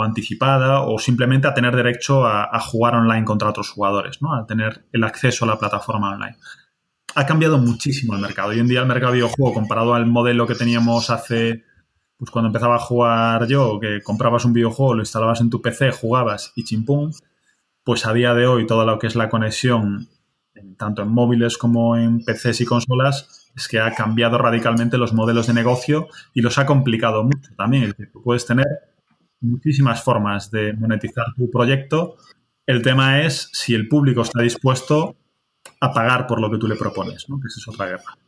Speaker 3: anticipada o simplemente a tener derecho a, jugar online contra otros jugadores, ¿no? a tener el acceso a la plataforma online. Ha cambiado muchísimo el mercado. Hoy en día el mercado de videojuego comparado al modelo que teníamos hace pues cuando empezaba a jugar yo, que comprabas un videojuego, lo instalabas en tu PC, jugabas y chimpum, pues a día de hoy todo lo que es la conexión, tanto en móviles como en PCs y consolas, es que ha cambiado radicalmente los modelos de negocio y los ha complicado mucho también. Es decir, puedes tener muchísimas formas de monetizar tu proyecto. El tema es si el público está dispuesto a pagar por lo que tú le propones, ¿no? que esa es otra guerra.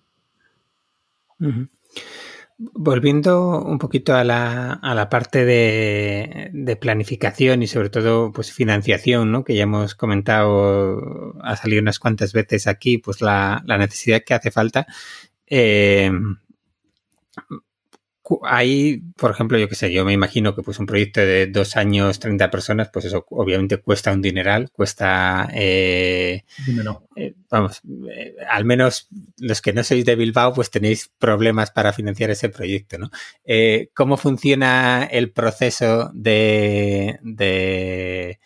Speaker 1: Volviendo un poquito a la, a la parte de, planificación y sobre todo pues financiación, ¿no? que ya hemos comentado, ha salido unas cuantas veces aquí, pues la, la necesidad que hace falta. Eh, Ahí, por ejemplo, yo qué sé, yo me imagino que pues un proyecto de dos años, 30 personas, pues eso obviamente cuesta un dineral, cuesta, eh, eh, vamos, eh, al menos los que no sois de Bilbao, pues tenéis problemas para financiar ese proyecto, ¿no? ¿Cómo funciona el proceso de, de,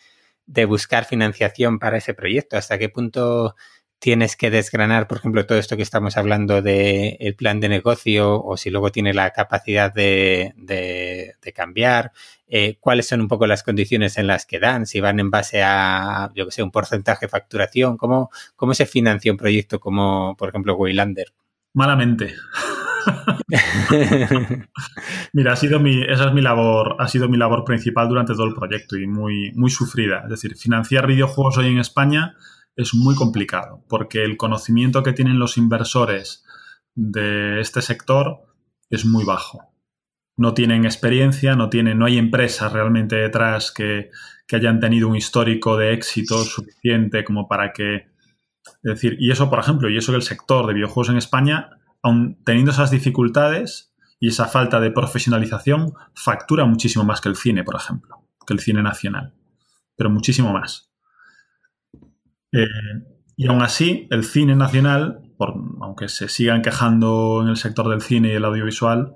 Speaker 1: de buscar financiación para ese proyecto? ¿Hasta qué punto tienes que desgranar, por ejemplo, todo esto que estamos hablando del el plan de negocio o si luego tiene la capacidad de, cambiar, eh, cuáles son un poco las condiciones en las que dan, si van en base a, yo que sé, un porcentaje de facturación, cómo, cómo se financia un proyecto como, por ejemplo, Waylander.
Speaker 3: Malamente. Mira, ha sido mi, esa es mi labor, ha sido mi labor principal durante todo el proyecto y muy, muy sufrida. Es decir, financiar videojuegos hoy en España es muy complicado, porque el conocimiento que tienen los inversores de este sector es muy bajo. No tienen experiencia, no, tienen, no hay empresas realmente detrás que, hayan tenido un histórico de éxito suficiente como para que... Es decir, y eso, por ejemplo, y eso que el sector de videojuegos en España, aun teniendo esas dificultades y esa falta de profesionalización, factura muchísimo más que el cine, por ejemplo, que el cine nacional, pero muchísimo más. Eh, y aún así, el cine nacional, aunque se sigan quejando en el sector del cine y el audiovisual,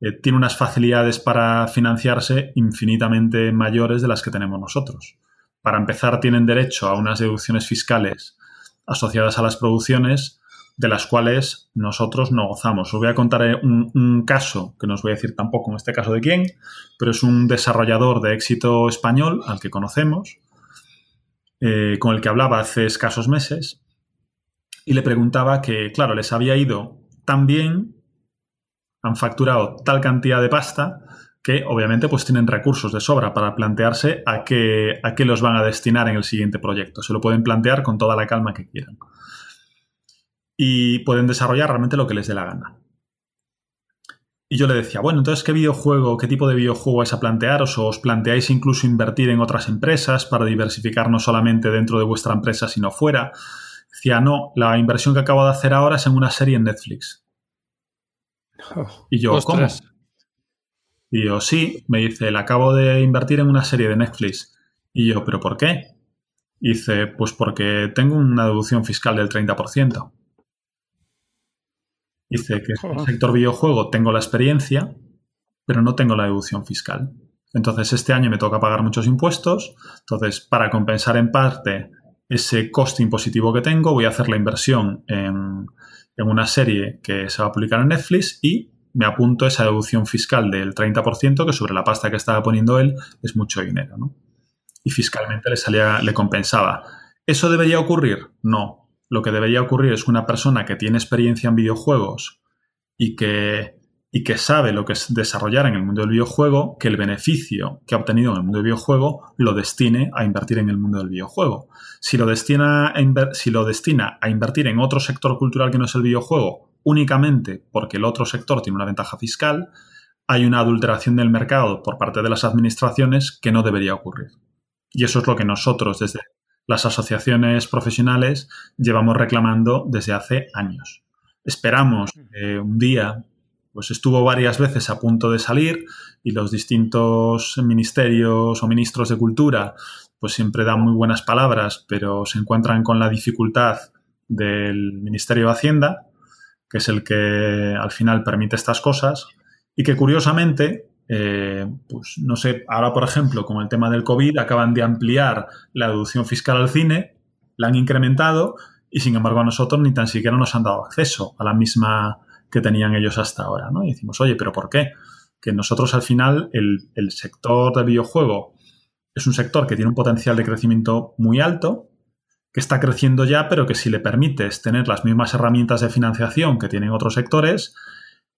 Speaker 3: eh, tiene unas facilidades para financiarse infinitamente mayores de las que tenemos nosotros. Para empezar, tienen derecho a unas deducciones fiscales asociadas a las producciones de las cuales nosotros no gozamos. Os voy a contar eh, un, un, caso, que no os voy a decir tampoco en este caso de quién, pero es un desarrollador de éxito español al que conocemos, eh, con el que hablaba hace escasos meses y le preguntaba que, claro, les había ido tan bien, han facturado tal cantidad de pasta que obviamente pues tienen recursos de sobra para plantearse a qué, a qué los van a destinar en el siguiente proyecto. Se lo pueden plantear con toda la calma que quieran. Y pueden desarrollar realmente lo que les dé la gana. Y yo le decía, bueno, entonces, ¿qué videojuego, qué tipo de videojuego vais a plantearos? ¿O os planteáis incluso invertir en otras empresas para diversificar no solamente dentro de vuestra empresa, sino fuera? Decía, no, la inversión que acabo de hacer ahora es en una serie en Netflix. Oh, y yo, ¿cómo? Y yo, sí, me dice, la acabo de invertir en una serie de Netflix. Y yo, ¿pero por qué? Y dice, pues porque tengo una deducción fiscal del 30%. Dice que en el sector videojuego tengo la experiencia, pero no tengo la deducción fiscal. Entonces, este año me toca pagar muchos impuestos. Entonces, para compensar en parte ese coste impositivo que tengo, voy a hacer la inversión en, una serie que se va a publicar en Netflix y me apunto esa deducción fiscal del 30%, que sobre la pasta que estaba poniendo él es mucho dinero. Y fiscalmente le, salía, le compensaba. ¿Eso debería ocurrir? No, lo que debería ocurrir es que una persona que tiene experiencia en videojuegos y que, y que sabe lo que es desarrollar en el mundo del videojuego, que el beneficio que ha obtenido en el mundo del videojuego lo destine a invertir en el mundo del videojuego. Si lo, destina a si lo destina a invertir en otro sector cultural que no es el videojuego únicamente porque el otro sector tiene una ventaja fiscal, hay una adulteración del mercado por parte de las administraciones que no debería ocurrir. Y eso es lo que nosotros desde las asociaciones profesionales llevamos reclamando desde hace años. Esperamos un día pues estuvo varias veces a punto de salir y los distintos ministerios o ministros de cultura pues siempre dan muy buenas palabras, pero se encuentran con la dificultad del Ministerio de Hacienda, que es el que al final permite estas cosas, y que curiosamente, eh, pues no sé, ahora por ejemplo, con el tema del COVID, acaban de ampliar la deducción fiscal al cine, la han incrementado, y sin embargo a nosotros ni tan siquiera nos han dado acceso a la misma que tenían ellos hasta ahora, ¿no? Y decimos, oye, ¿pero por qué? Que nosotros al final, el, sector del videojuego es un sector que tiene un potencial de crecimiento muy alto, que está creciendo ya, pero que si le permites tener las mismas herramientas de financiación que tienen otros sectores,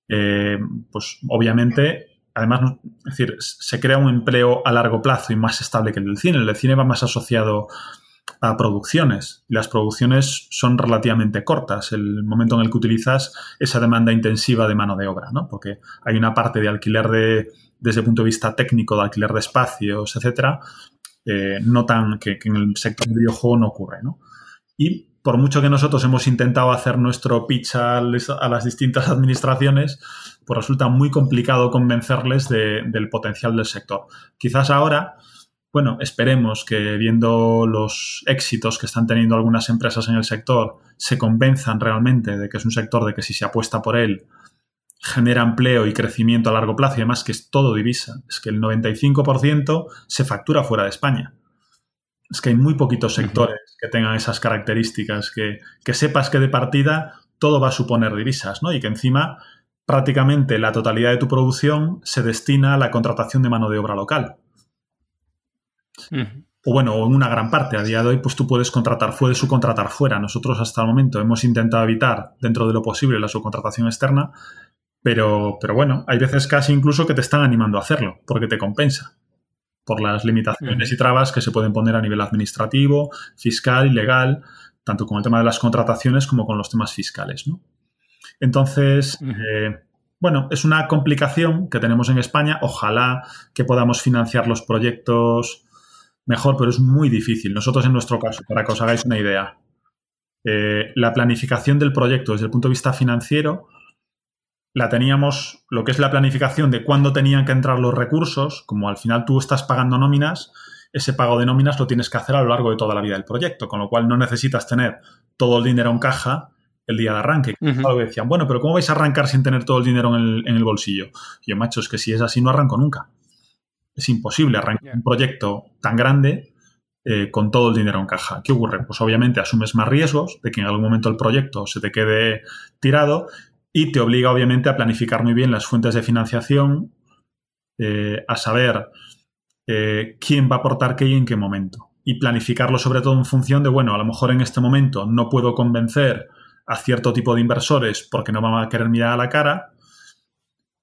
Speaker 3: eh, pues obviamente, además, es decir, se crea un empleo a largo plazo y más estable que el del cine. El del cine va más asociado a producciones. Las producciones son relativamente cortas, el momento en el que utilizas esa demanda intensiva de mano de obra, ¿no? Porque hay una parte de alquiler de, desde el punto de vista técnico, de alquiler de espacios, etcétera, eh, no tan que, en el sector del videojuego no ocurre, ¿no? Y por mucho que nosotros hemos intentado hacer nuestro pitch a, las distintas administraciones, pues resulta muy complicado convencerles del potencial del sector. Quizás ahora bueno, esperemos que viendo los éxitos que están teniendo algunas empresas en el sector, se convenzan realmente de que es un sector de que si se apuesta por él, genera empleo y crecimiento a largo plazo y además que es todo divisa. Es que el 95% se factura fuera de España. Es que hay muy poquitos sectores que tengan esas características, que, que sepas que de partida todo va a suponer divisas, ¿no? Y que encima prácticamente la totalidad de tu producción se destina a la contratación de mano de obra local. O bueno, en una gran parte. A día de hoy, pues tú puedes contratar, puedes subcontratar fuera. Nosotros hasta el momento hemos intentado evitar, dentro de lo posible, la subcontratación externa, pero, pero bueno, hay veces casi incluso que te están animando a hacerlo, porque te compensa por las limitaciones y trabas que se pueden poner a nivel administrativo, fiscal y legal, tanto con el tema de las contrataciones como con los temas fiscales. ¿no? Entonces, eh, bueno, es una complicación que tenemos en España. Ojalá que podamos financiar los proyectos mejor, pero es muy difícil. Nosotros en nuestro caso, para que os hagáis una idea, eh, la planificación del proyecto desde el punto de vista financiero, la teníamos, lo que es la planificación de cuándo tenían que entrar los recursos, como al final tú estás pagando nóminas, ese pago de nóminas lo tienes que hacer a lo largo de toda la vida del proyecto, con lo cual no necesitas tener todo el dinero en caja el día de arranque. decían, bueno, pero ¿cómo vais a arrancar sin tener todo el dinero en el, en el bolsillo? Y yo, macho, es que si es así no arranco nunca. Es imposible arrancar un proyecto tan grande eh, con todo el dinero en caja. ¿Qué ocurre? Pues obviamente asumes más riesgos de que en algún momento el proyecto se te quede tirado y te obliga obviamente a planificar muy bien las fuentes de financiación, eh, a saber eh, quién va a aportar qué y en qué momento. Y planificarlo sobre todo en función de, bueno, a lo mejor en este momento no puedo convencer a cierto tipo de inversores porque no van a querer mirar a la cara,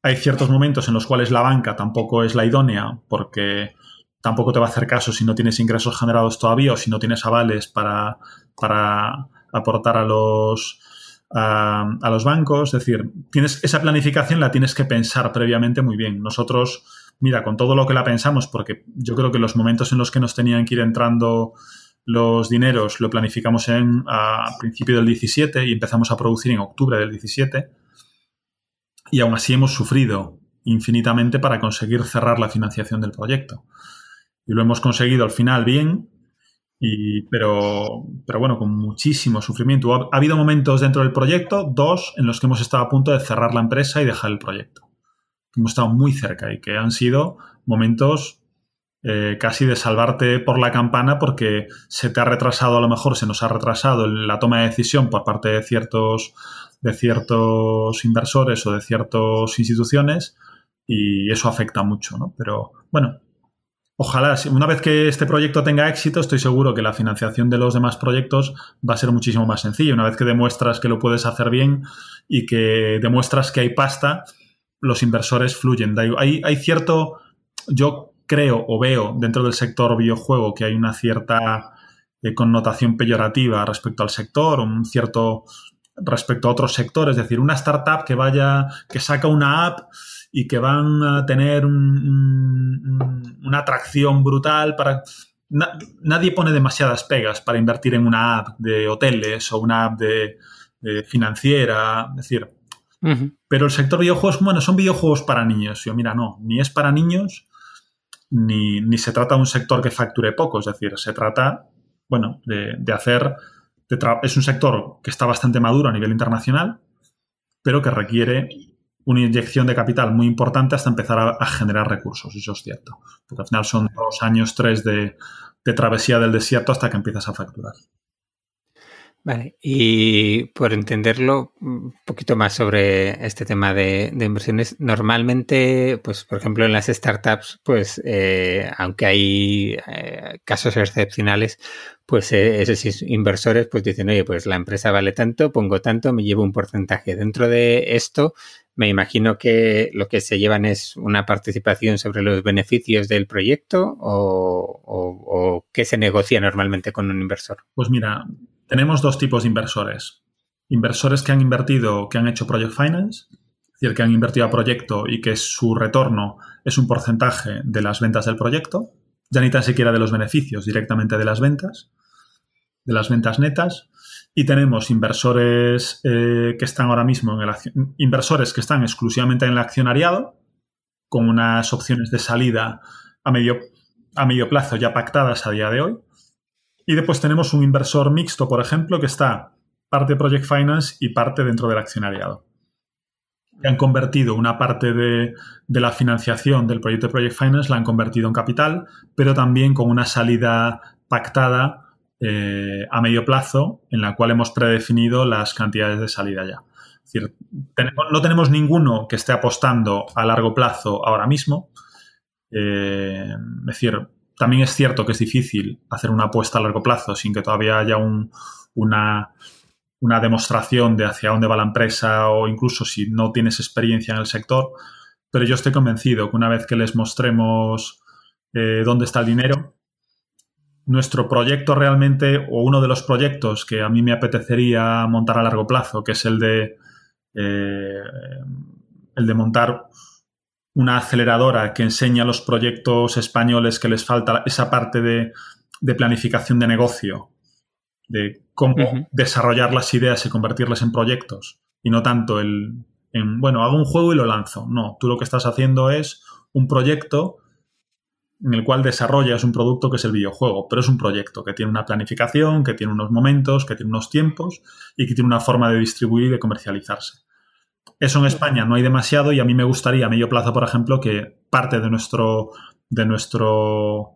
Speaker 3: hay ciertos momentos en los cuales la banca tampoco es la idónea porque tampoco te va a hacer caso si no tienes ingresos generados todavía o si no tienes avales para, para aportar a los, a, los bancos. Es decir, tienes, esa planificación la tienes que pensar previamente muy bien. Nosotros, mira, con todo lo que la pensamos, porque yo creo que los momentos en los que nos tenían que ir entrando los dineros lo planificamos en, a principio del 17 y empezamos a producir en octubre del 17 y aún así hemos sufrido infinitamente para conseguir cerrar la financiación del proyecto. Y lo hemos conseguido al final bien, y, pero, pero bueno, con muchísimo sufrimiento. Ha, habido momentos dentro del proyecto, dos, en los que hemos estado a punto de cerrar la empresa y dejar el proyecto. Hemos estado muy cerca y que han sido momentos eh, casi de salvarte por la campana porque se te ha retrasado, a lo mejor se nos ha retrasado la toma de decisión por parte de ciertos de ciertos inversores o de ciertas instituciones y eso afecta mucho, ¿no? Pero bueno, ojalá, una vez que este proyecto tenga éxito, estoy seguro que la financiación de los demás proyectos va a ser muchísimo más sencilla. Una vez que demuestras que lo puedes hacer bien y que demuestras que hay pasta, los inversores fluyen. Hay, hay cierto, yo creo o veo dentro del sector videojuego que hay una cierta eh, connotación peyorativa respecto al sector, un cierto respecto a otros sectores. Es decir, una startup que vaya, que saca una app y que van a tener una atracción brutal para... nadie pone demasiadas pegas para invertir en una app de hoteles o una app de, financiera. Es decir, Pero el sector videojuegos, bueno, son videojuegos para niños. Yo, mira, no, ni es para niños, ni, ni se trata de un sector que facture poco. Es decir, se trata, bueno, de, de hacer. es un sector que está bastante maduro a nivel internacional, pero que requiere una inyección de capital muy importante hasta empezar a, generar recursos, eso es cierto. Porque al final son dos años, tres de, de travesía del desierto hasta que empiezas a facturar.
Speaker 1: Vale, y por entenderlo un poquito más sobre este tema de, inversiones, normalmente, pues por ejemplo en las startups, pues eh, aunque hay eh, casos excepcionales, pues eh, esos inversores pues dicen, oye, pues la empresa vale tanto, pongo tanto, me llevo un porcentaje. Dentro de esto, me imagino que lo que se llevan es una participación sobre los beneficios del proyecto o, o qué se negocia normalmente con un inversor.
Speaker 3: Pues mira, tenemos dos tipos de inversores. Inversores que han invertido, que han hecho Project Finance, es decir, que han invertido a proyecto y que su retorno es un porcentaje de las ventas del proyecto, ya ni tan siquiera de los beneficios, directamente de las ventas, de las ventas netas. Y tenemos inversores eh, que están ahora mismo en el inversores que están exclusivamente en el accionariado, con unas opciones de salida a medio, a medio plazo ya pactadas a día de hoy, y después tenemos un inversor mixto, por ejemplo, que está parte Project Finance y parte dentro del accionariado. Han convertido una parte de, la financiación del proyecto de Project Finance, la han convertido en capital, pero también con una salida pactada eh, a medio plazo, en la cual hemos predefinido las cantidades de salida ya. Es decir, no tenemos ninguno que esté apostando a largo plazo ahora mismo. Eh, es decir, también es cierto que es difícil hacer una apuesta a largo plazo sin que todavía haya una, demostración de hacia dónde va la empresa o incluso si no tienes experiencia en el sector, pero yo estoy convencido que una vez que les mostremos eh, dónde está el dinero, nuestro proyecto realmente, o uno de los proyectos que a mí me apetecería montar a largo plazo, que es el de, eh, el de montar una aceleradora que enseña a los proyectos españoles que les falta esa parte de, planificación de negocio, de cómo desarrollar las ideas y convertirlas en proyectos, y no tanto el, en, bueno, hago un juego y lo lanzo. No, tú lo que estás haciendo es un proyecto en el cual desarrollas un producto que es el videojuego, pero es un proyecto que tiene una planificación, que tiene unos momentos, que tiene unos tiempos y que tiene una forma de distribuir y de comercializarse. Eso en España no hay demasiado y a mí me gustaría a medio plazo, por ejemplo, que parte de nuestro, de nuestro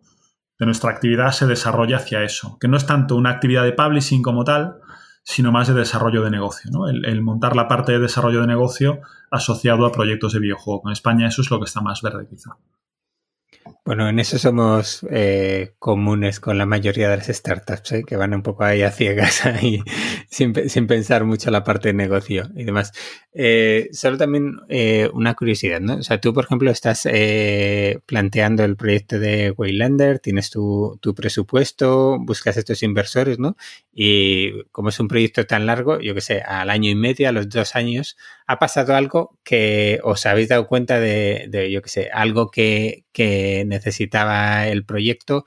Speaker 3: de nuestra actividad se desarrolle hacia eso, que no es tanto una actividad de publishing como tal, sino más de desarrollo de negocio, ¿no? el, el, montar la parte de desarrollo de negocio asociado a proyectos de videojuego. En España eso es lo que está más verde quizá.
Speaker 1: Bueno, en eso somos eh, comunes con la mayoría de las startups, ¿eh? que van un poco ahí a ciegas, ahí, sin, pensar mucho la parte de negocio y demás. Eh, solo también eh, una curiosidad, ¿no? O sea, tú, por ejemplo, estás eh, planteando el proyecto de Waylander, tienes tu, presupuesto, buscas estos inversores, ¿no? Y como es un proyecto tan largo, yo que sé, al año y medio, a los dos años, ha pasado algo que os habéis dado cuenta de, de yo que sé, algo que, que necesitaba el proyecto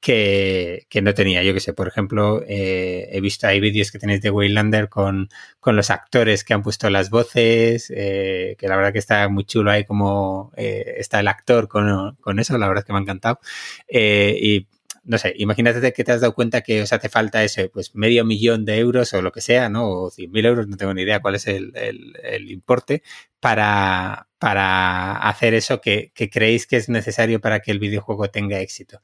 Speaker 1: que, no tenía. Yo que sé, por ejemplo, eh, he visto hay vídeos que tenéis de Waylander con, con los actores que han puesto las voces, eh, que la verdad que está muy chulo ahí como eh, está el actor con, con, eso, la verdad que me ha encantado. y no sé, imagínate que te has dado cuenta que os hace falta ese, pues medio millón de euros o lo que sea, ¿no? O cien mil euros, no tengo ni idea cuál es el, importe, para, para hacer eso que, creéis que es necesario para que el videojuego tenga éxito.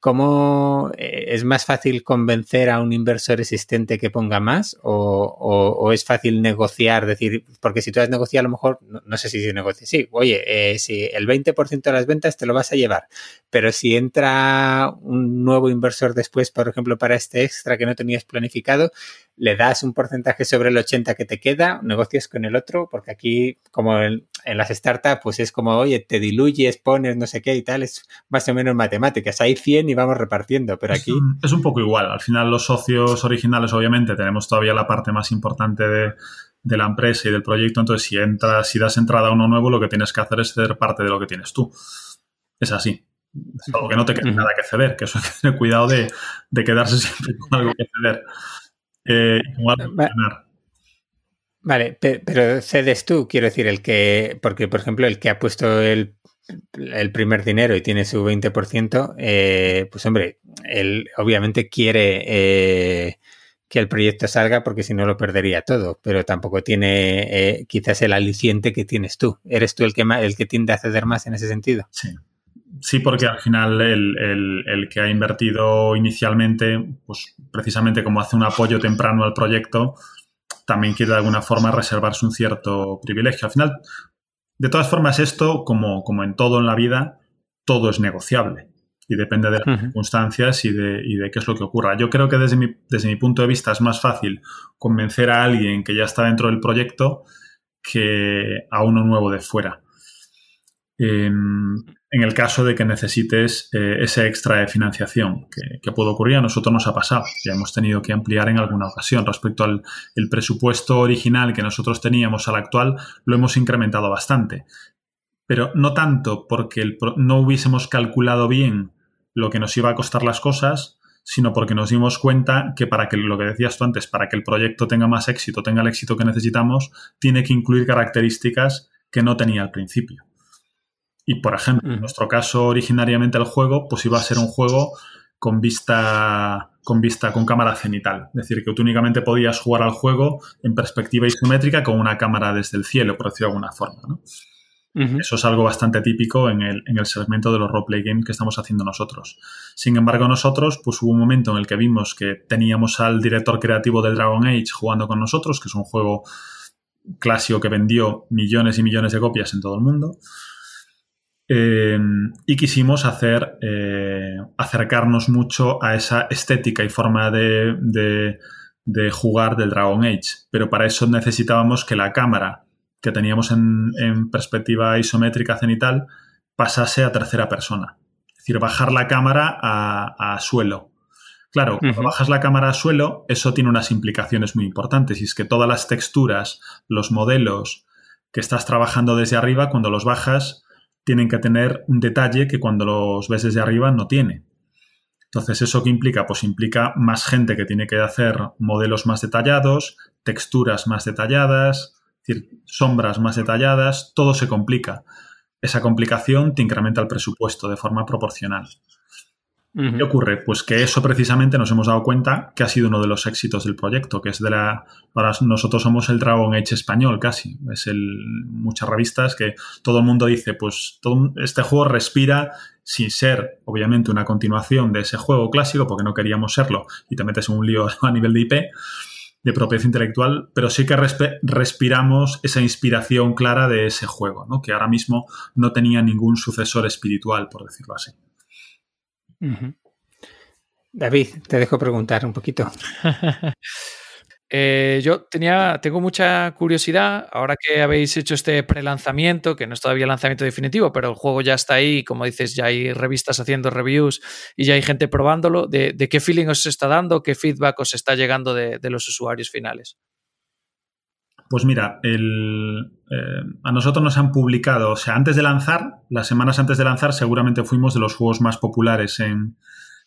Speaker 1: ¿Cómo eh, es más fácil convencer a un inversor existente que ponga más o, es fácil negociar? Decir, porque si tú has negociado a lo mejor, no, sé si se negocia, sí, oye, eh, si el 20% de las ventas te lo vas a llevar, pero si entra un nuevo inversor después, por ejemplo, para este extra que no tenías planificado, le das un porcentaje sobre el 80 que te queda, negocias con el otro, porque aquí, como en, las startups, pues es como, oye, te diluyes, pones no sé qué y tal, es más o menos matemáticas. Hay 100 y vamos repartiendo, pero aquí...
Speaker 3: Es un, poco igual. Al final los socios originales, obviamente, tenemos todavía la parte más importante de, la empresa y del proyecto, entonces si entras, si das entrada a uno nuevo, lo que tienes que hacer es ceder parte de lo que tienes tú. Es así. Es algo que no te queda nada que ceder, que eso hay que tener cuidado de, de quedarse siempre con algo que ceder. Eh,
Speaker 1: Vale, pero cedes tú, quiero decir, el que, porque por ejemplo, el que ha puesto el, primer dinero y tiene su 20%, eh, pues hombre, él obviamente quiere eh, que el proyecto salga porque si no lo perdería todo, pero tampoco tiene eh, quizás el aliciente que tienes tú. ¿Eres tú el que, el que tiende a ceder más en ese sentido?
Speaker 3: Sí. Sí, porque al final el, el, que ha invertido inicialmente, pues precisamente como hace un apoyo temprano al proyecto, también quiere de alguna forma reservarse un cierto privilegio. Al final, de todas formas, esto, como, como en todo en la vida, todo es negociable y depende de las circunstancias y de, y de, qué es lo que ocurra. Yo creo que desde mi, desde mi punto de vista es más fácil convencer a alguien que ya está dentro del proyecto que a uno nuevo de fuera. Em, en el caso de que necesites eh, ese extra de financiación que, puede ocurrir, a nosotros nos ha pasado. Ya hemos tenido que ampliar en alguna ocasión respecto al el presupuesto original que nosotros teníamos al actual, lo hemos incrementado bastante. Pero no tanto porque no hubiésemos calculado bien lo que nos iba a costar las cosas, sino porque nos dimos cuenta que para que lo que decías tú antes, para que el proyecto tenga más éxito, tenga el éxito que necesitamos, tiene que incluir características que no tenía al principio. Y, por ejemplo, en nuestro caso, originariamente el juego, pues iba a ser un juego con vista con vista con cámara cenital. Es decir, que tú únicamente podías jugar al juego en perspectiva isométrica con una cámara desde el cielo, por decirlo de alguna forma. Eso es algo bastante típico en el, en el segmento de los roleplay games que estamos haciendo nosotros. Sin embargo, nosotros, pues hubo un momento en el que vimos que teníamos al director creativo del Dragon Age jugando con nosotros, que es un juego clásico que vendió millones y millones de copias en todo el mundo. Em, y quisimos hacer eh, acercarnos mucho a esa estética y forma de, jugar del Dragon Age. Pero para eso necesitábamos que la cámara que teníamos en, perspectiva isométrica cenital pasase a tercera persona. Es decir, bajar la cámara a, suelo. Claro, cuando bajas la cámara a suelo, eso tiene unas implicaciones muy importantes. Y es que todas las texturas, los modelos que estás trabajando desde arriba, cuando los bajas, tienen que tener un detalle que cuando los ves desde arriba no tiene. Entonces, ¿eso qué implica? Pues implica más gente que tiene que hacer modelos más detallados, texturas más detalladas, sombras más detalladas, todo se complica. Esa complicación te incrementa el presupuesto de forma proporcional. ¿Qué ocurre? Pues que eso precisamente nos hemos dado cuenta que ha sido uno de los éxitos del proyecto, que es de la... Para nosotros somos el Dragon Age español casi. Es el... Muchas revistas que todo el mundo dice, pues todo, este juego respira sin ser, obviamente, una continuación de ese juego clásico, porque no queríamos serlo, y te metes en un lío a nivel de IP, de propiedad intelectual, pero sí que respiramos esa inspiración clara de ese juego, ¿no? que ahora mismo no tenía ningún sucesor espiritual, por decirlo así.
Speaker 1: David, te dejo preguntar un poquito.
Speaker 2: Eh, yo tenía, tengo mucha curiosidad, ahora que habéis hecho este pre-lanzamiento, que no es todavía lanzamiento definitivo, pero el juego ya está ahí, como dices, ya hay revistas haciendo reviews y ya hay gente probándolo, ¿de, qué feeling os está dando, qué feedback os está llegando de, los usuarios finales?
Speaker 3: Pues mira, eh, a nosotros nos han publicado, o sea, antes de lanzar, las semanas antes de lanzar, seguramente fuimos de los juegos más populares en,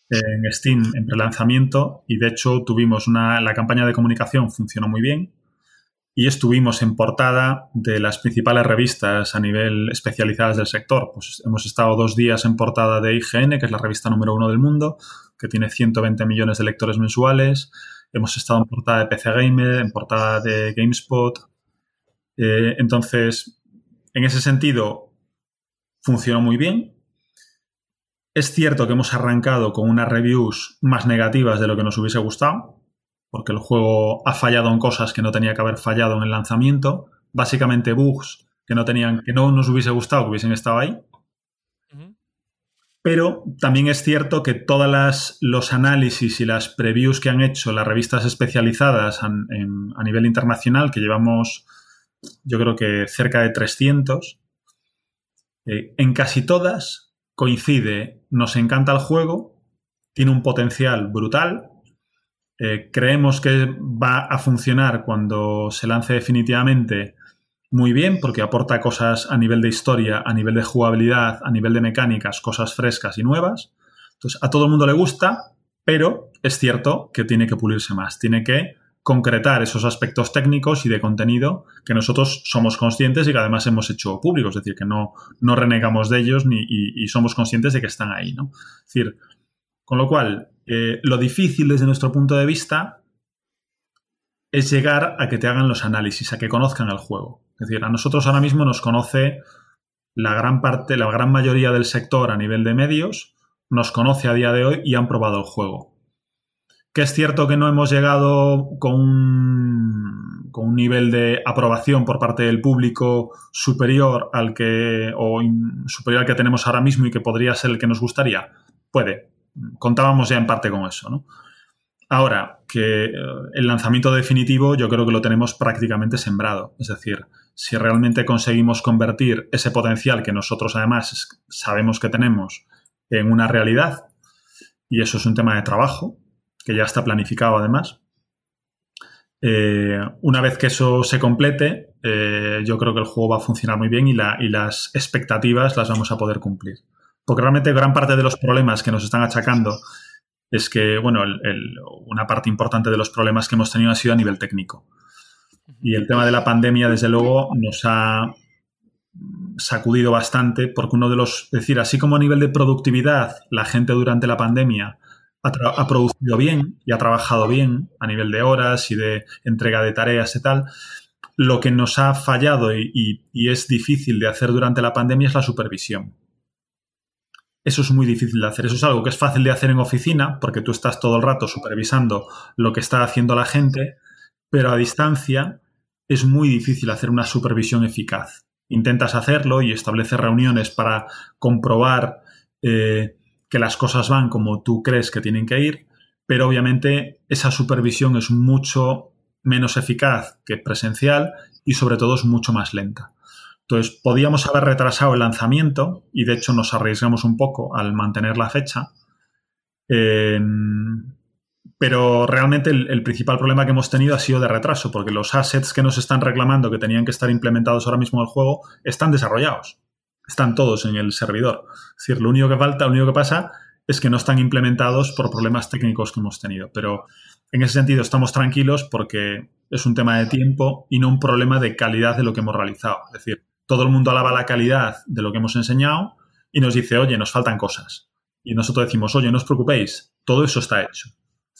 Speaker 3: en Steam en prelanzamiento y de hecho tuvimos una, la campaña de comunicación funcionó muy bien y estuvimos en portada de las principales revistas a nivel especializadas del sector. Pues hemos estado dos días en portada de IGN, que es la revista número uno del mundo, que tiene 120 millones de lectores mensuales. Hemos estado en portada de PC Gamer, en portada de GameSpot. Eh, entonces, en ese sentido, funcionó muy bien. Es cierto que hemos arrancado con unas reviews más negativas de lo que nos hubiese gustado, porque el juego ha fallado en cosas que no tenía que haber fallado en el lanzamiento, básicamente bugs que no tenían, que no nos hubiese gustado que hubiesen estado ahí. Pero también es cierto que todos los análisis y las previews que han hecho las revistas especializadas a, nivel internacional, que llevamos yo creo que cerca de 300, eh, en casi todas coincide, nos encanta el juego, tiene un potencial brutal, eh, creemos que va a funcionar cuando se lance definitivamente muy bien, porque aporta cosas a nivel de historia, a nivel de jugabilidad, a nivel de mecánicas, cosas frescas y nuevas. Entonces, a todo el mundo le gusta, pero es cierto que tiene que pulirse más, tiene que concretar esos aspectos técnicos y de contenido que nosotros somos conscientes y que además hemos hecho públicos, es decir, que no, no renegamos de ellos ni, y, somos conscientes de que están ahí, ¿no? Es decir, con lo cual, eh, lo difícil desde nuestro punto de vista es llegar a que te hagan los análisis, a que conozcan el juego. Es decir, a nosotros ahora mismo nos conoce la gran parte, la gran mayoría del sector a nivel de medios, nos conoce a día de hoy y han probado el juego. Que es cierto que no hemos llegado con un, con un nivel de aprobación por parte del público superior al que o superior al que tenemos ahora mismo y que podría ser el que nos gustaría. Puede. Contábamos ya en parte con eso, ¿no? Ahora, que eh, el lanzamiento definitivo yo creo que lo tenemos prácticamente sembrado. Es decir, si realmente conseguimos convertir ese potencial que nosotros además sabemos que tenemos en una realidad, y eso es un tema de trabajo, que ya está planificado además. Eh, una vez que eso se complete, eh, yo creo que el juego va a funcionar muy bien y, las expectativas las vamos a poder cumplir. Porque realmente gran parte de los problemas que nos están achacando es que, bueno, una parte importante de los problemas que hemos tenido ha sido a nivel técnico. Y el tema de la pandemia, desde luego, nos ha sacudido bastante porque uno de los, es decir, así como a nivel de productividad, la gente durante la pandemia ha, producido bien y ha trabajado bien a nivel de horas y de entrega de tareas y tal. Lo que nos ha fallado y, es difícil de hacer durante la pandemia es la supervisión. Eso es muy difícil de hacer. Eso es algo que es fácil de hacer en oficina porque tú estás todo el rato supervisando lo que está haciendo la gente, pero a distancia es muy difícil hacer una supervisión eficaz. Intentas hacerlo y estableces reuniones para comprobar eh, que las cosas van como tú crees que tienen que ir, pero obviamente esa supervisión es mucho menos eficaz que presencial y sobre todo es mucho más lenta. Entonces, podíamos haber retrasado el lanzamiento y de hecho nos arriesgamos un poco al mantener la fecha. Pero realmente el, principal problema que hemos tenido ha sido de retraso, porque los assets que nos están reclamando que tenían que estar implementados ahora mismo en el juego están desarrollados están todos en el servidor. Es decir, lo único que falta, lo único que pasa es que no están implementados por problemas técnicos que hemos tenido. Pero en ese sentido estamos tranquilos porque es un tema de tiempo y no un problema de calidad de lo que hemos realizado. Es decir, todo el mundo alaba la calidad de lo que hemos enseñado y nos dice, oye, nos faltan cosas. Y nosotros decimos, oye, no os preocupéis, todo eso está hecho.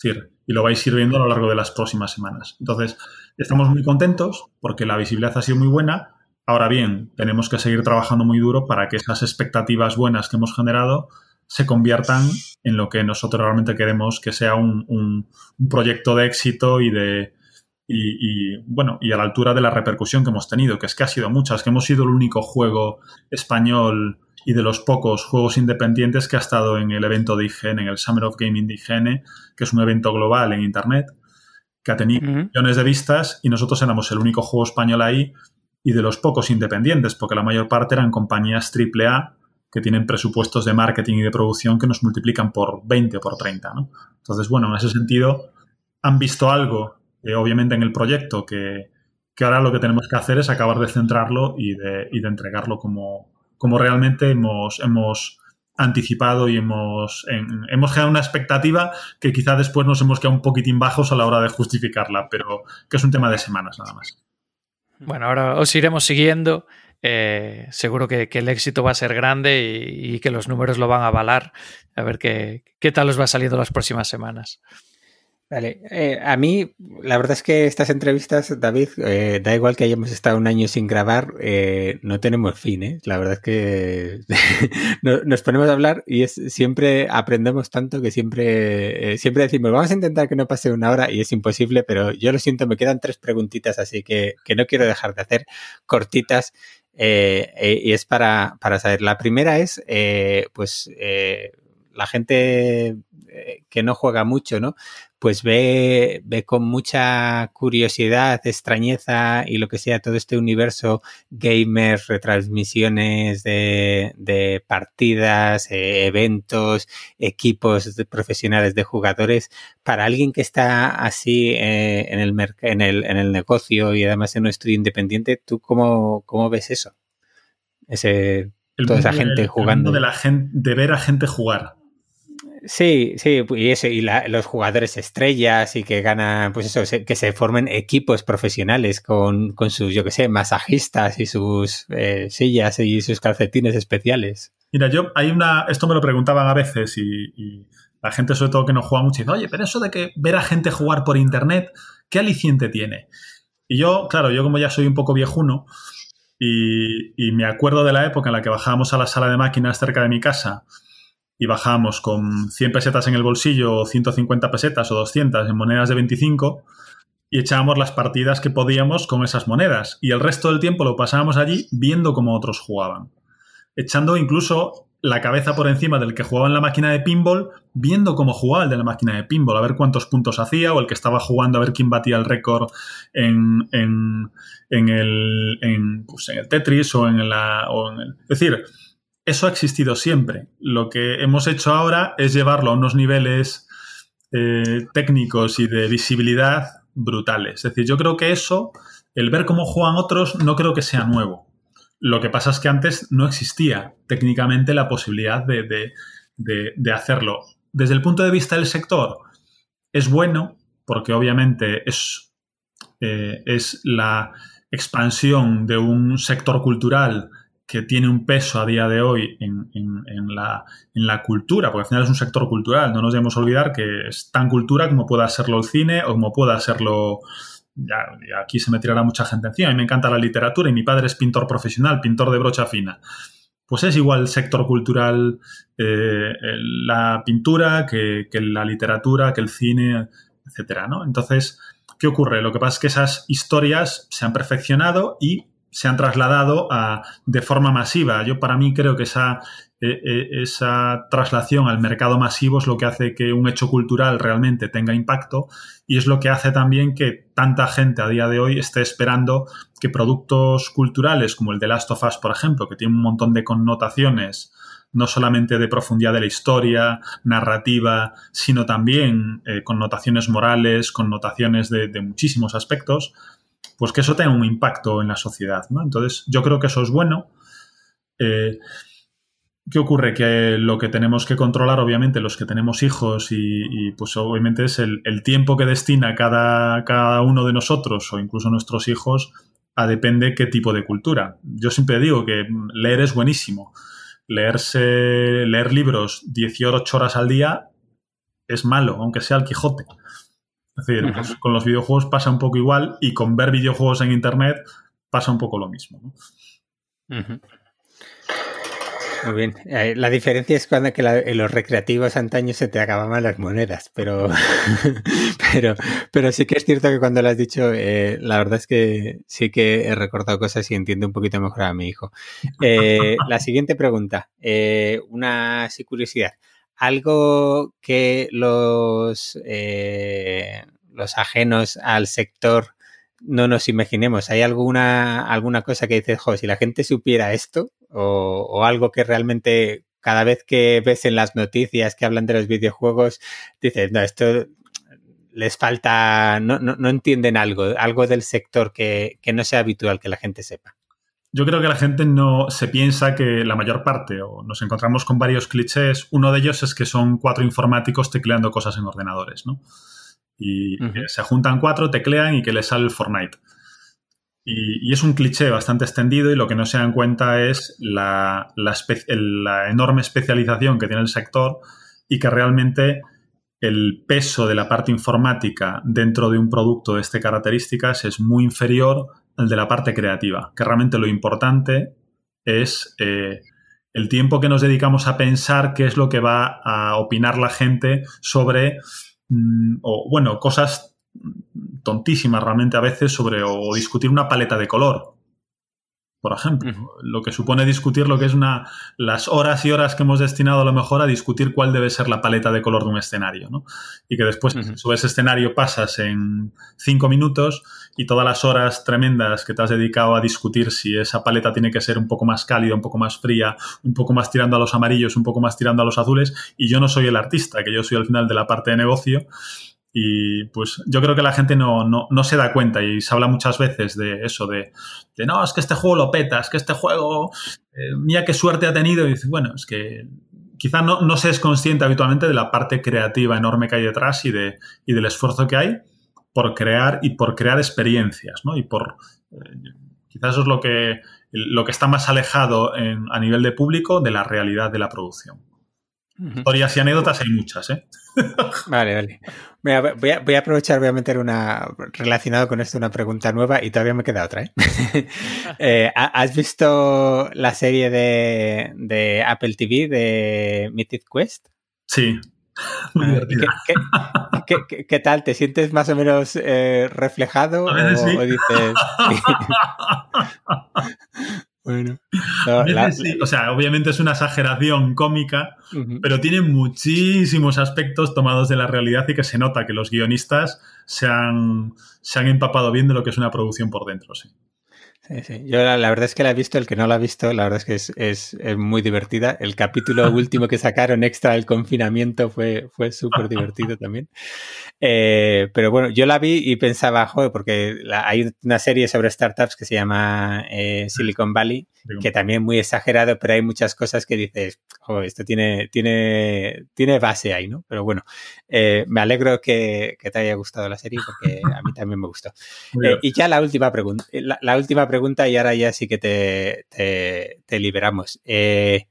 Speaker 3: Y lo vais sirviendo a lo largo de las próximas semanas. Entonces, estamos muy contentos porque la visibilidad ha sido muy buena Ahora bien, tenemos que seguir trabajando muy duro para que esas expectativas buenas que hemos generado se conviertan en lo que nosotros realmente queremos que sea un, proyecto de éxito y de y, bueno y a la altura de la repercusión que hemos tenido, que es que ha sido muchas, que hemos sido el único juego español y de los pocos juegos independientes que ha estado en el evento de IGN, en el Summer of Gaming de IGN, que es un evento global en Internet, que ha tenido millones de vistas y nosotros éramos el único juego español ahí y de los pocos independientes, porque la mayor parte eran compañías AAA que tienen presupuestos de marketing y de producción que nos multiplican por 20 o por 30. ¿no? Entonces, bueno, en ese sentido, han visto algo, eh, obviamente, en el proyecto que, ahora lo que tenemos que hacer es acabar de centrarlo y de, y de entregarlo como, como realmente hemos, hemos anticipado y hemos, hemos generado una expectativa que quizá después nos hemos quedado un poquitín bajos a la hora de justificarla, pero que es un tema de semanas nada más.
Speaker 2: Bueno, ahora os iremos siguiendo. Eh, seguro que, el éxito va a ser grande y, que los números lo van a avalar. A ver qué, qué tal os va saliendo las próximas semanas.
Speaker 1: Vale, eh, a mí la verdad es que estas entrevistas, David, eh, da igual que hayamos estado un año sin grabar, eh, no tenemos fin, ¿eh? La verdad es que nos ponemos a hablar y es, siempre aprendemos tanto que siempre, siempre decimos, vamos a intentar que no pase una hora y es imposible, pero yo lo siento, me quedan tres preguntitas, así que, que no quiero dejar de hacer cortitas. y es para, para saber. La primera es, pues, la gente que no juega mucho, ¿no? pues ve, ve con mucha curiosidad, extrañeza y lo que sea todo este universo gamers, retransmisiones de, partidas, eh, eventos, equipos profesionales de jugadores. Para alguien que está así eh, en, el en, el, en el negocio y además en un estudio independiente, ¿tú cómo, cómo ves eso? Ese, toda esa gente jugando.
Speaker 3: de, la gente, de ver a gente jugar
Speaker 1: Sí, sí, y, eso, y los jugadores estrellas y que ganan, pues eso, que se formen equipos profesionales con, con sus, yo qué sé, masajistas y sus eh, sillas y sus calcetines especiales.
Speaker 3: Mira, yo hay una, esto me lo preguntaban a veces y, la gente sobre todo que no juega mucho dice, oye, pero eso de que ver a gente jugar por internet, ¿qué aliciente tiene? Y yo, claro, yo como ya soy un poco viejuno y, y me acuerdo de la época en la que bajábamos a la sala de máquinas cerca de mi casa y bajábamos con 100 pesetas en el bolsillo o 150 pesetas o 200 en monedas de 25 y echábamos las partidas que podíamos con esas monedas y el resto del tiempo lo pasábamos allí viendo cómo otros jugaban. Echando incluso la cabeza por encima del que jugaba en la máquina de pinball, viendo cómo jugaba el de la máquina de pinball, a ver cuántos puntos hacía, o el que estaba jugando a ver quién batía el récord en, en, en, el, en, pues el Tetris. O en el, es decir, eso ha existido siempre. Lo que hemos hecho ahora es llevarlo a unos niveles eh, técnicos y de visibilidad brutales. Es decir, yo creo que eso, el ver cómo juegan otros, no creo que sea nuevo. Lo que pasa es que antes no existía técnicamente la posibilidad de, hacerlo. Desde el punto de vista del sector, es bueno, porque obviamente es, eh, es la expansión de un sector cultural que tiene un peso a día de hoy en, la, en, la, cultura, porque al final es un sector cultural, no nos debemos olvidar que es tan cultura como pueda serlo el cine o como pueda serlo... Ya, aquí se me tirará mucha gente encima, a mí me encanta la literatura y mi padre es pintor profesional, pintor de brocha fina. Pues es igual el sector cultural, eh, la pintura, que, que, la literatura, que el cine, etcétera, ¿no? Entonces, ¿qué ocurre? Lo que pasa es que esas historias se han perfeccionado y se han trasladado a, de forma masiva. Yo para mí creo que esa, e, e, esa traslación al mercado masivo es lo que hace que un hecho cultural realmente tenga impacto y es lo que hace también que tanta gente a día de hoy esté esperando que productos culturales como el de Last of Us, por ejemplo, que tiene un montón de connotaciones no solamente de profundidad de la historia, narrativa, sino también eh, connotaciones morales, connotaciones de muchísimos aspectos, pues que eso tenga un impacto en la sociedad, ¿no? Entonces, yo creo que eso es bueno. Eh, ¿Qué ocurre? Que lo que tenemos que controlar, obviamente, los que tenemos hijos y, pues obviamente es el, tiempo que destina cada, cada, uno de nosotros o incluso nuestros hijos a depende qué tipo de cultura. Yo siempre digo que leer es buenísimo. Leerse, leer libros 18 horas al día es malo, aunque sea el Quijote. Es decir, pues, con los videojuegos pasa un poco igual y con ver videojuegos en Internet pasa un poco lo mismo.
Speaker 1: Muy bien. Eh, la diferencia es cuando que en los recreativos antaño se te acababan las monedas, pero, pero, pero sí que es cierto que cuando lo has dicho, eh, la verdad es que sí que he recordado cosas y entiendo un poquito mejor a mi hijo. Eh, la siguiente pregunta, una curiosidad algo que los, eh, los ajenos al sector no nos imaginemos. ¿Hay alguna, alguna cosa que dices, jo, si la gente supiera esto o, algo que realmente cada vez que ves en las noticias que hablan de los videojuegos, dices, no, esto les falta, no, no, no entienden algo, algo del sector que, que no sea habitual que la gente sepa?
Speaker 3: Yo creo que la gente no se piensa que la mayor parte, o nos encontramos con varios clichés, uno de ellos es que son cuatro informáticos tecleando cosas en ordenadores, ¿no? Y se juntan cuatro, teclean y que les sale el Fortnite. Y, es un cliché bastante extendido y lo que no se dan cuenta es la, la enorme especialización que tiene el sector y que realmente el peso de la parte informática dentro de un producto de estas características es muy inferior el de la parte creativa, que realmente lo importante es eh, el tiempo que nos dedicamos a pensar qué es lo que va a opinar la gente sobre, mm, o bueno, cosas tontísimas realmente a veces sobre, o discutir una paleta de color por ejemplo. Lo que supone discutir lo que es una, las horas y horas que hemos destinado a lo mejor a discutir cuál debe ser la paleta de color de un escenario, ¿no? Y que después sobre ese escenario pasas en cinco minutos y todas las horas tremendas que te has dedicado a discutir si esa paleta tiene que ser un poco más cálida, un poco más fría, un poco más tirando a los amarillos, un poco más tirando a los azules, y yo no soy el artista, que yo soy al final de la parte de negocio, y pues yo creo que la gente no, se da cuenta y se habla muchas veces de eso, de, no, es que este juego lo peta, es que este juego, eh, mira qué suerte ha tenido. Y dices, bueno, es que quizá no, no se es consciente habitualmente de la parte creativa enorme que hay detrás y, de, y del esfuerzo que hay por crear y por crear experiencias, ¿no? Y por... Eh, quizás eso es lo que, lo que está más alejado a nivel de público de la realidad de la producción. Historias y anécdotas hay muchas, ¿eh?
Speaker 1: Vale, vale. Voy a, voy a, aprovechar, voy a meter una relacionado con esto una pregunta nueva y todavía me queda otra. ¿eh? eh has visto la serie de, de, Apple TV de Mythic Quest?
Speaker 3: Sí.
Speaker 1: Ah, ¿Qué, qué, qué, tal? ¿Te sientes más o menos eh, reflejado?
Speaker 3: A veces
Speaker 1: o,
Speaker 3: sí.
Speaker 1: o dices... Bueno,
Speaker 3: o sea, obviamente es una exageración cómica, pero tiene muchísimos aspectos tomados de la realidad y que se nota que los guionistas se han, se han empapado bien de lo que es una producción por dentro, sí.
Speaker 1: Sí, sí. Yo la, la, verdad es que la he visto, el que no la ha visto, la verdad es que es, es, es muy divertida. El capítulo último que sacaron extra del confinamiento fue, fue súper divertido también. Eh, pero bueno, yo la vi y pensaba, joder, porque la, hay una serie sobre startups que se llama eh, Silicon Valley, que también muy exagerado, pero hay muchas cosas que dices, joder, esto tiene, tiene, tiene base ahí, ¿no? Pero bueno, eh, me alegro que, que, te haya gustado la serie porque a mí también me gustó. Eh, y ya la última pregunta, la, la última pregunta pregunta y ahora ya sí que te, te, te liberamos. Eh,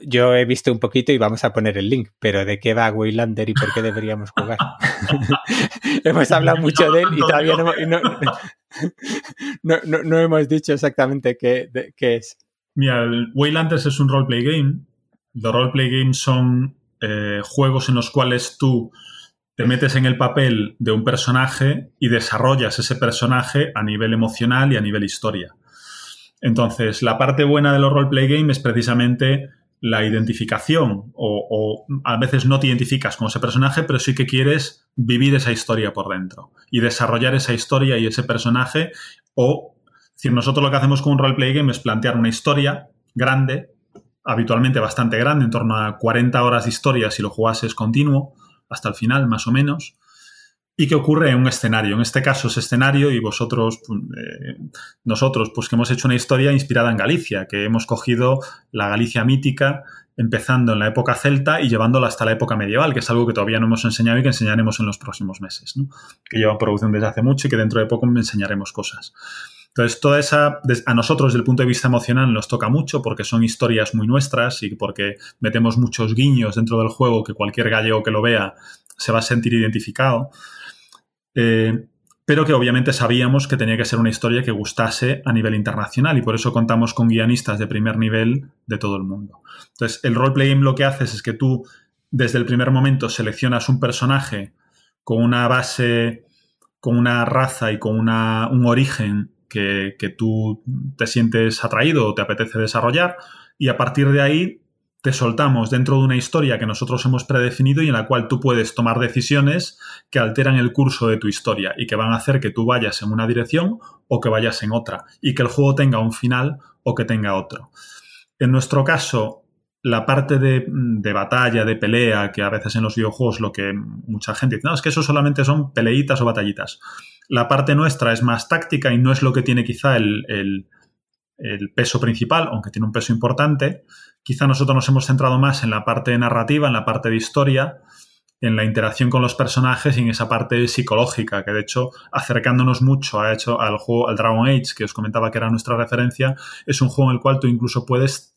Speaker 1: yo he visto un poquito y vamos a poner el link, pero ¿de qué va Waylander y por qué deberíamos jugar? hemos hablado mucho de él y todavía no, no, no, no hemos dicho exactamente qué, de, qué, es.
Speaker 3: Mira, el Waylanders es un roleplay game. Los roleplay games son eh, juegos en los cuales tú te metes en el papel de un personaje y desarrollas ese personaje a nivel emocional y a nivel historia. Entonces, la parte buena de los roleplay games es precisamente la identificación o, a veces no te identificas con ese personaje, pero sí que quieres vivir esa historia por dentro y desarrollar esa historia y ese personaje o, decir, nosotros lo que hacemos con un roleplay game es plantear una historia grande, habitualmente bastante grande, en torno a 40 horas de historia si lo jugases continuo, hasta el final, más o menos, y que ocurre en un escenario. En este caso es escenario y vosotros, eh, nosotros, pues que hemos hecho una historia inspirada en Galicia, que hemos cogido la Galicia mítica, empezando en la época celta y llevándola hasta la época medieval, que es algo que todavía no hemos enseñado y que enseñaremos en los próximos meses, ¿no? que lleva producción desde hace mucho y que dentro de poco enseñaremos cosas. Entonces, toda esa, a nosotros desde el punto de vista emocional nos toca mucho porque son historias muy nuestras y porque metemos muchos guiños dentro del juego que cualquier gallego que lo vea se va a sentir identificado. Eh, pero que obviamente sabíamos que tenía que ser una historia que gustase a nivel internacional y por eso contamos con guionistas de primer nivel de todo el mundo. Entonces, el roleplay game lo que haces es que tú desde el primer momento seleccionas un personaje con una base, con una raza y con una, un origen que, que, tú te sientes atraído o te apetece desarrollar y a partir de ahí te soltamos dentro de una historia que nosotros hemos predefinido y en la cual tú puedes tomar decisiones que alteran el curso de tu historia y que van a hacer que tú vayas en una dirección o que vayas en otra y que el juego tenga un final o que tenga otro. En nuestro caso, la parte de, de, batalla, de pelea, que a veces en los videojuegos lo que mucha gente dice, no, es que eso solamente son peleitas o batallitas. La parte nuestra es más táctica y no es lo que tiene quizá el, el, el, peso principal, aunque tiene un peso importante. Quizá nosotros nos hemos centrado más en la parte narrativa, en la parte de historia, en la interacción con los personajes y en esa parte psicológica, que de hecho, acercándonos mucho a hecho, al juego, al Dragon Age, que os comentaba que era nuestra referencia, es un juego en el cual tú incluso puedes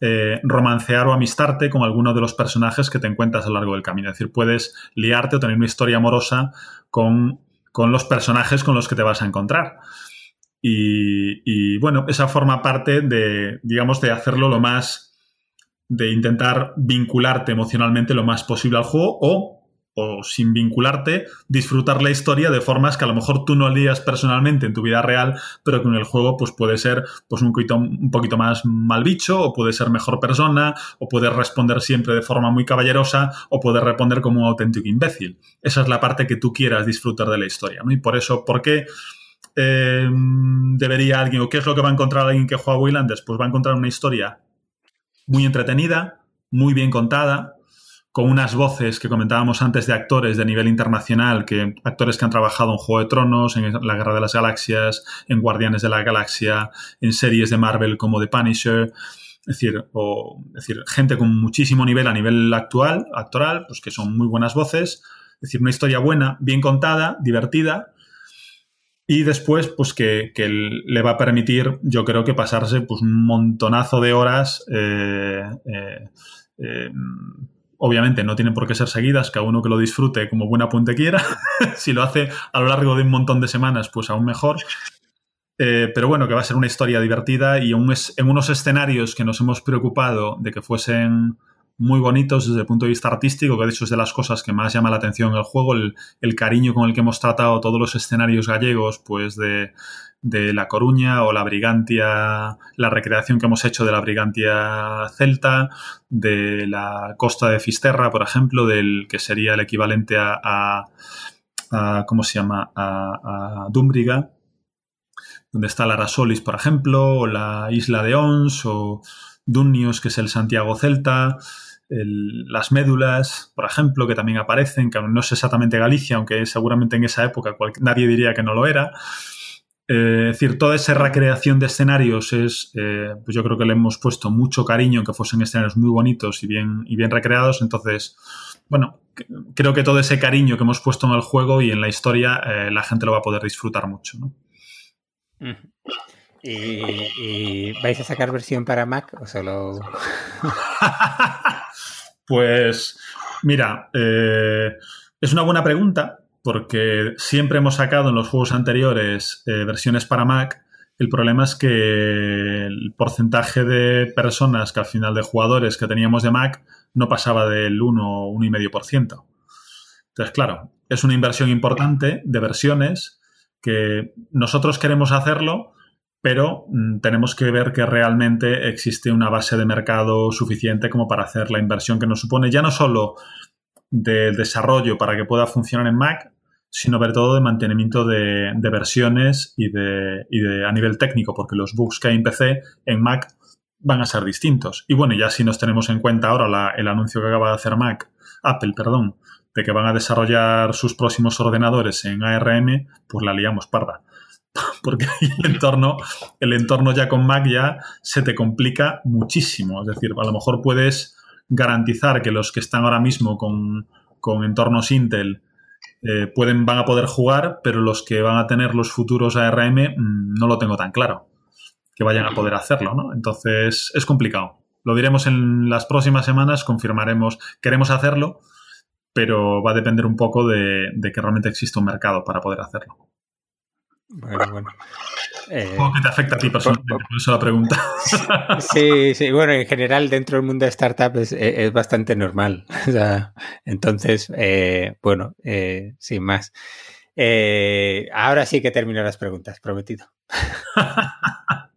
Speaker 3: eh, romancear o amistarte con alguno de los personajes que te encuentras a lo largo del camino. Es decir, puedes liarte o tener una historia amorosa con con los personajes con los que te vas a encontrar. Y, y, bueno, esa forma parte de, digamos, de hacerlo lo más, de intentar vincularte emocionalmente lo más posible al juego o o sin vincularte, disfrutar la historia de formas que a lo mejor tú no harías personalmente en tu vida real, pero que en el juego pues puede ser pues un poquito, un poquito más mal bicho, o puede ser mejor persona, o puede responder siempre de forma muy caballerosa, o puede responder como un auténtico imbécil. Esa es la parte que tú quieras disfrutar de la historia, ¿no? Y por eso, ¿por qué eh, debería alguien, o qué es lo que va a encontrar alguien que juega a Waylanders? Pues va a encontrar una historia muy entretenida, muy bien contada, con unas voces que comentábamos antes de actores de nivel internacional, que actores que han trabajado en Juego de Tronos, en La Guerra de las Galaxias, en Guardianes de la Galaxia, en series de Marvel como The Punisher, es decir, o, decir, gente con muchísimo nivel a nivel actual, actoral, pues que son muy buenas voces, es decir, una historia buena, bien contada, divertida, y después, pues que, le va a permitir, yo creo que pasarse pues, un montonazo de horas. Eh, eh, eh, obviamente no tienen por qué ser seguidas, cada uno que lo disfrute como buena puente quiera. si lo hace a lo largo de un montón de semanas, pues aún mejor. pero bueno, que va a ser una historia divertida y en unos escenarios que nos hemos preocupado de que fuesen muy bonitos desde el punto de vista artístico, que de hecho es de las cosas que más llama la atención en el juego, el, cariño con el que hemos tratado todos los escenarios gallegos, pues de, La Coruña o la Brigantia, la recreación que hemos hecho de la Brigantia celta, de la costa de Fisterra, por ejemplo, del que sería el equivalente a, ¿cómo se llama?, a, a Dúmbriga, donde está la Rasolis, por ejemplo, o la isla de Ons, o Dunnios, que es el Santiago celta, las médulas, por ejemplo, que también aparecen, que no es exactamente Galicia, aunque seguramente en esa época nadie diría que no lo era. Eh, es decir, toda esa recreación de escenarios es, eh, pues yo creo que le hemos puesto mucho cariño en que fuesen escenarios muy bonitos y bien, y bien recreados. Entonces, bueno, creo que todo ese cariño que hemos puesto en el juego y en la historia, eh, la gente lo va a poder disfrutar mucho. ¿no?
Speaker 1: ¿Y, vais a sacar versión para Mac o solo.?
Speaker 3: pues, mira, eh, es una buena pregunta porque siempre hemos sacado en los juegos anteriores eh, versiones para Mac. El problema es que el porcentaje de personas que al final de jugadores que teníamos de Mac no pasaba del 1 o 1,5%. Entonces, claro, es una inversión importante de versiones que nosotros queremos hacerlo, pero mm, tenemos que ver que realmente existe una base de mercado suficiente como para hacer la inversión que nos supone, ya no solo del desarrollo para que pueda funcionar en Mac, sino sobre todo de mantenimiento de, versiones y de, a nivel técnico, porque los bugs que hay en PC, en Mac, van a ser distintos. Y bueno, ya si nos tenemos en cuenta ahora el anuncio que acaba de hacer Mac, Apple, perdón, de que van a desarrollar sus próximos ordenadores en ARM, pues la liamos parda. porque el entorno, el entorno ya con Mac ya se te complica muchísimo. Es decir, a lo mejor puedes garantizar que los que están ahora mismo con, entornos Intel eh, pueden, van a poder jugar, pero los que van a tener los futuros ARM mm, no lo tengo tan claro que vayan a poder hacerlo, ¿no? Entonces es complicado. Lo diremos en las próximas semanas, confirmaremos, queremos hacerlo, pero va a depender un poco de, de que realmente exista un mercado para poder hacerlo.
Speaker 1: Bueno, bueno.
Speaker 3: Eh, ¿Cómo que te afecta a ti personalmente? Por eso la pregunta.
Speaker 1: Sí, sí, bueno, en general dentro del mundo de startups es, bastante normal. O sea, entonces, eh, bueno, eh, sin más. ahora sí que termino las preguntas, prometido.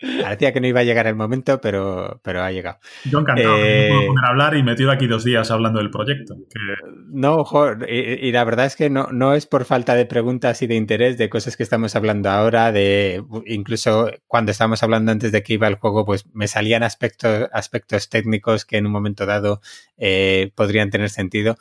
Speaker 1: Parecía que no iba a llegar el momento, pero, pero ha llegado.
Speaker 3: Yo encantado, eh, puedo poner a hablar y metido aquí dos días hablando del proyecto.
Speaker 1: No, y, la verdad es que no, no es por falta de preguntas y de interés de cosas que estamos hablando ahora, de incluso cuando estábamos hablando antes de que iba el juego, pues me salían aspectos, aspectos técnicos que en un momento dado eh, podrían tener sentido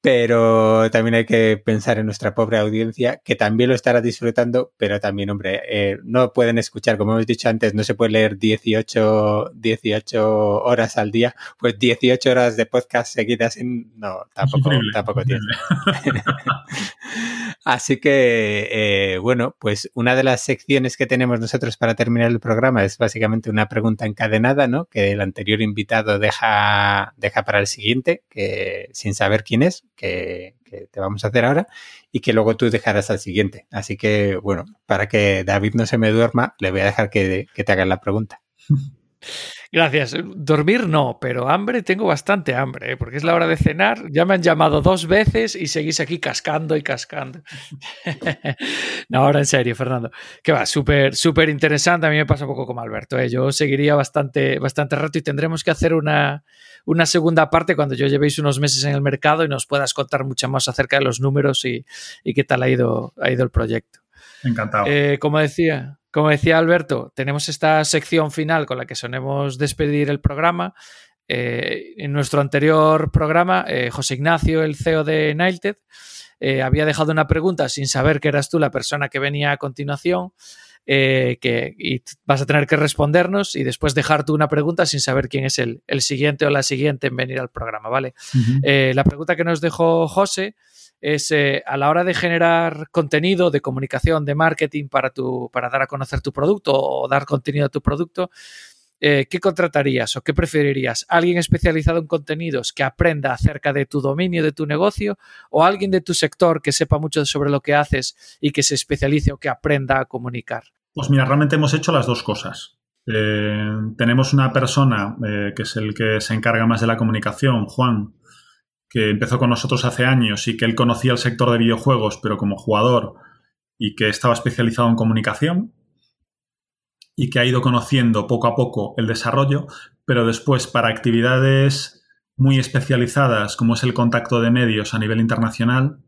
Speaker 1: pero también hay que pensar en nuestra pobre audiencia, que también lo estará disfrutando, pero también, hombre, eh, no pueden escuchar, como hemos dicho antes, no se puede leer 18, 18 horas al día, pues 18 horas de podcast seguidas, en, no, tampoco, tampoco tiene. Así que, eh, bueno, pues una de las secciones que tenemos nosotros para terminar el programa es básicamente una pregunta encadenada, ¿no? Que el anterior invitado deja, deja para el siguiente, que sin saber quién es, que, te vamos a hacer ahora, y que luego tú dejarás al siguiente. Así que, bueno, para que David no se me duerma, le voy a dejar que, que te hagan la pregunta.
Speaker 2: Gracias. Dormir no, pero hambre tengo bastante hambre, ¿eh? porque es la hora de cenar. Ya me han llamado dos veces y seguís aquí cascando y cascando. no, ahora en serio, Fernando. Que va, súper, súper interesante. A mí me pasa un poco como Alberto. ¿eh? Yo seguiría bastante, bastante rato y tendremos que hacer una, una segunda parte cuando yo llevéis unos meses en el mercado y nos puedas contar mucho más acerca de los números y, qué tal ha ido, ha ido el proyecto.
Speaker 3: Encantado.
Speaker 2: Eh, como decía, como decía Alberto, tenemos esta sección final con la que sonemos despedir el programa. Eh, en nuestro anterior programa, eh, José Ignacio, el CEO de Nilted, había dejado una pregunta sin saber que eras tú la persona que venía a continuación. eh, que, y vas a tener que respondernos y después dejar tú una pregunta sin saber quién es el, siguiente o la siguiente en venir al programa, ¿vale? Eh, la pregunta que nos dejó José es eh, a la hora de generar contenido de comunicación, de marketing para, tu, para dar a conocer tu producto o dar contenido a tu producto, eh, ¿qué contratarías o qué preferirías? ¿Alguien especializado en contenidos que aprenda acerca de tu dominio, de tu negocio, o alguien de tu sector que sepa mucho sobre lo que haces y que se especialice o que aprenda a comunicar?
Speaker 3: Pues mira, realmente hemos hecho las dos cosas. Eh, tenemos una persona que es el que se encarga más de la comunicación, Juan, que empezó con nosotros hace años y que él conocía el sector de videojuegos, pero como jugador y que estaba especializado en comunicación y que ha ido conociendo poco a poco el desarrollo, pero después para actividades muy especializadas como es el contacto de medios a nivel internacional,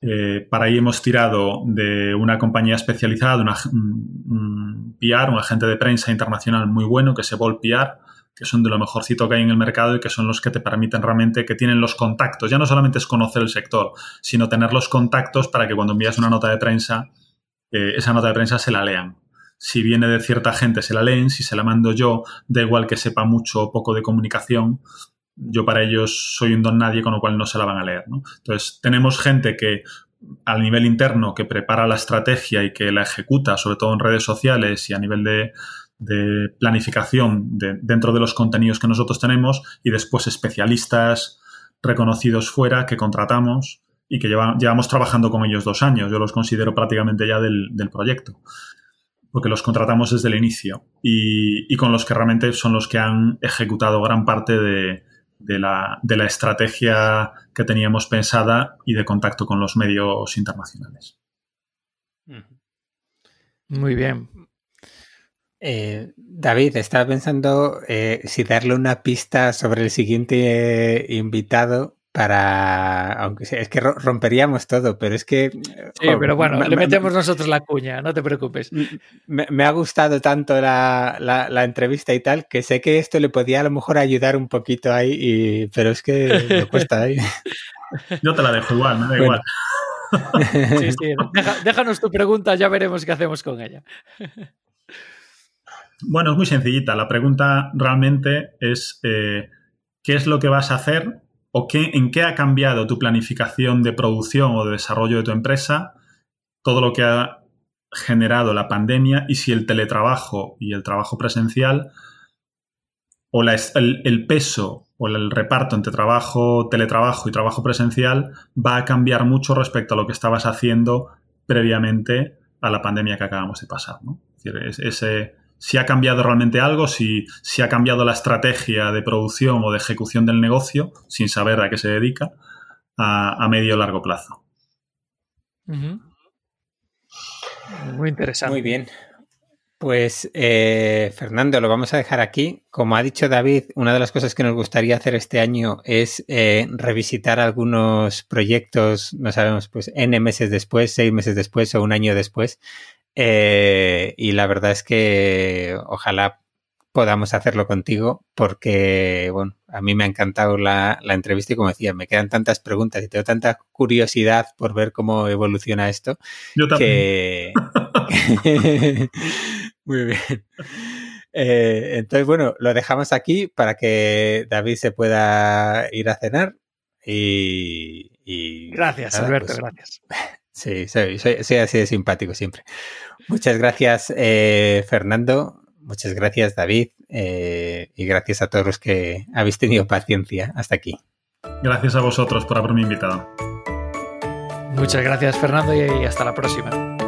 Speaker 3: eh, para ahí hemos tirado de una compañía especializada, de una, un PR, un agente de prensa internacional muy bueno, que es Evol PR, que son de lo mejorcito que hay en el mercado y que son los que te permiten realmente que tienen los contactos. Ya no solamente es conocer el sector, sino tener los contactos para que cuando envías una nota de prensa, eh, esa nota de prensa se la lean. Si viene de cierta gente, se la leen. Si se la mando yo, da igual que sepa mucho o poco de comunicación. Yo para ellos soy un don nadie, con lo cual no se la van a leer. Entonces, tenemos gente que a nivel interno que prepara la estrategia y que la ejecuta, sobre todo en redes sociales y a nivel de, de planificación dentro de los contenidos que nosotros tenemos y después especialistas reconocidos fuera que contratamos y que llevamos trabajando con ellos dos años. Yo los considero prácticamente ya del, proyecto, porque los contratamos desde el inicio y, con los que realmente son los que han ejecutado gran parte de, la, de la estrategia que teníamos pensada y de contacto con los medios internacionales.
Speaker 2: Muy bien.
Speaker 1: Eh, David, estaba pensando eh, si darle una pista sobre el siguiente invitado para, aunque sea, es que romperíamos todo, pero es que...
Speaker 2: Sí, pero bueno, le metemos nosotros la cuña, no te preocupes.
Speaker 1: Me, ha gustado tanto la, entrevista y tal, que sé que esto le podía a lo mejor ayudar un poquito ahí, pero es que me cuesta ahí.
Speaker 3: Yo te la dejo igual, me da igual.
Speaker 2: Sí, sí, déjanos tu pregunta, ya veremos qué hacemos con ella.
Speaker 3: Bueno, es muy sencillita. La pregunta realmente es eh, ¿qué es lo que vas a hacer o qué, en qué ha cambiado tu planificación de producción o de desarrollo de tu empresa, todo lo que ha generado la pandemia y si el teletrabajo y el trabajo presencial o el, peso o el reparto entre trabajo, teletrabajo y trabajo presencial va a cambiar mucho respecto a lo que estabas haciendo previamente a la pandemia que acabamos de pasar. ¿no? Es decir, ese, si ha cambiado realmente algo, si, si ha cambiado la estrategia de producción o de ejecución del negocio, sin saber a qué se dedica, a, medio o largo plazo.
Speaker 2: Muy interesante.
Speaker 1: Muy bien. Pues eh, Fernando, lo vamos a dejar aquí. Como ha dicho David, una de las cosas que nos gustaría hacer este año es eh, revisitar algunos proyectos, no sabemos, pues N meses después, seis meses después o un año después, eh, y la verdad es que ojalá podamos hacerlo contigo porque, bueno, a mí me ha encantado la, entrevista y como decía, me quedan tantas preguntas y tengo tanta curiosidad por ver cómo evoluciona esto.
Speaker 3: Yo también.
Speaker 1: Muy bien. Eh, entonces, bueno, lo dejamos aquí para que David se pueda ir a cenar y...
Speaker 2: gracias, Alberto, pues gracias.
Speaker 1: Sí, soy, así de simpático siempre. Muchas gracias, eh, Fernando. Muchas gracias, David. Eh, y gracias a todos los que habéis tenido paciencia hasta aquí.
Speaker 3: Gracias a vosotros por haberme invitado.
Speaker 2: Muchas gracias, Fernando, y hasta la próxima.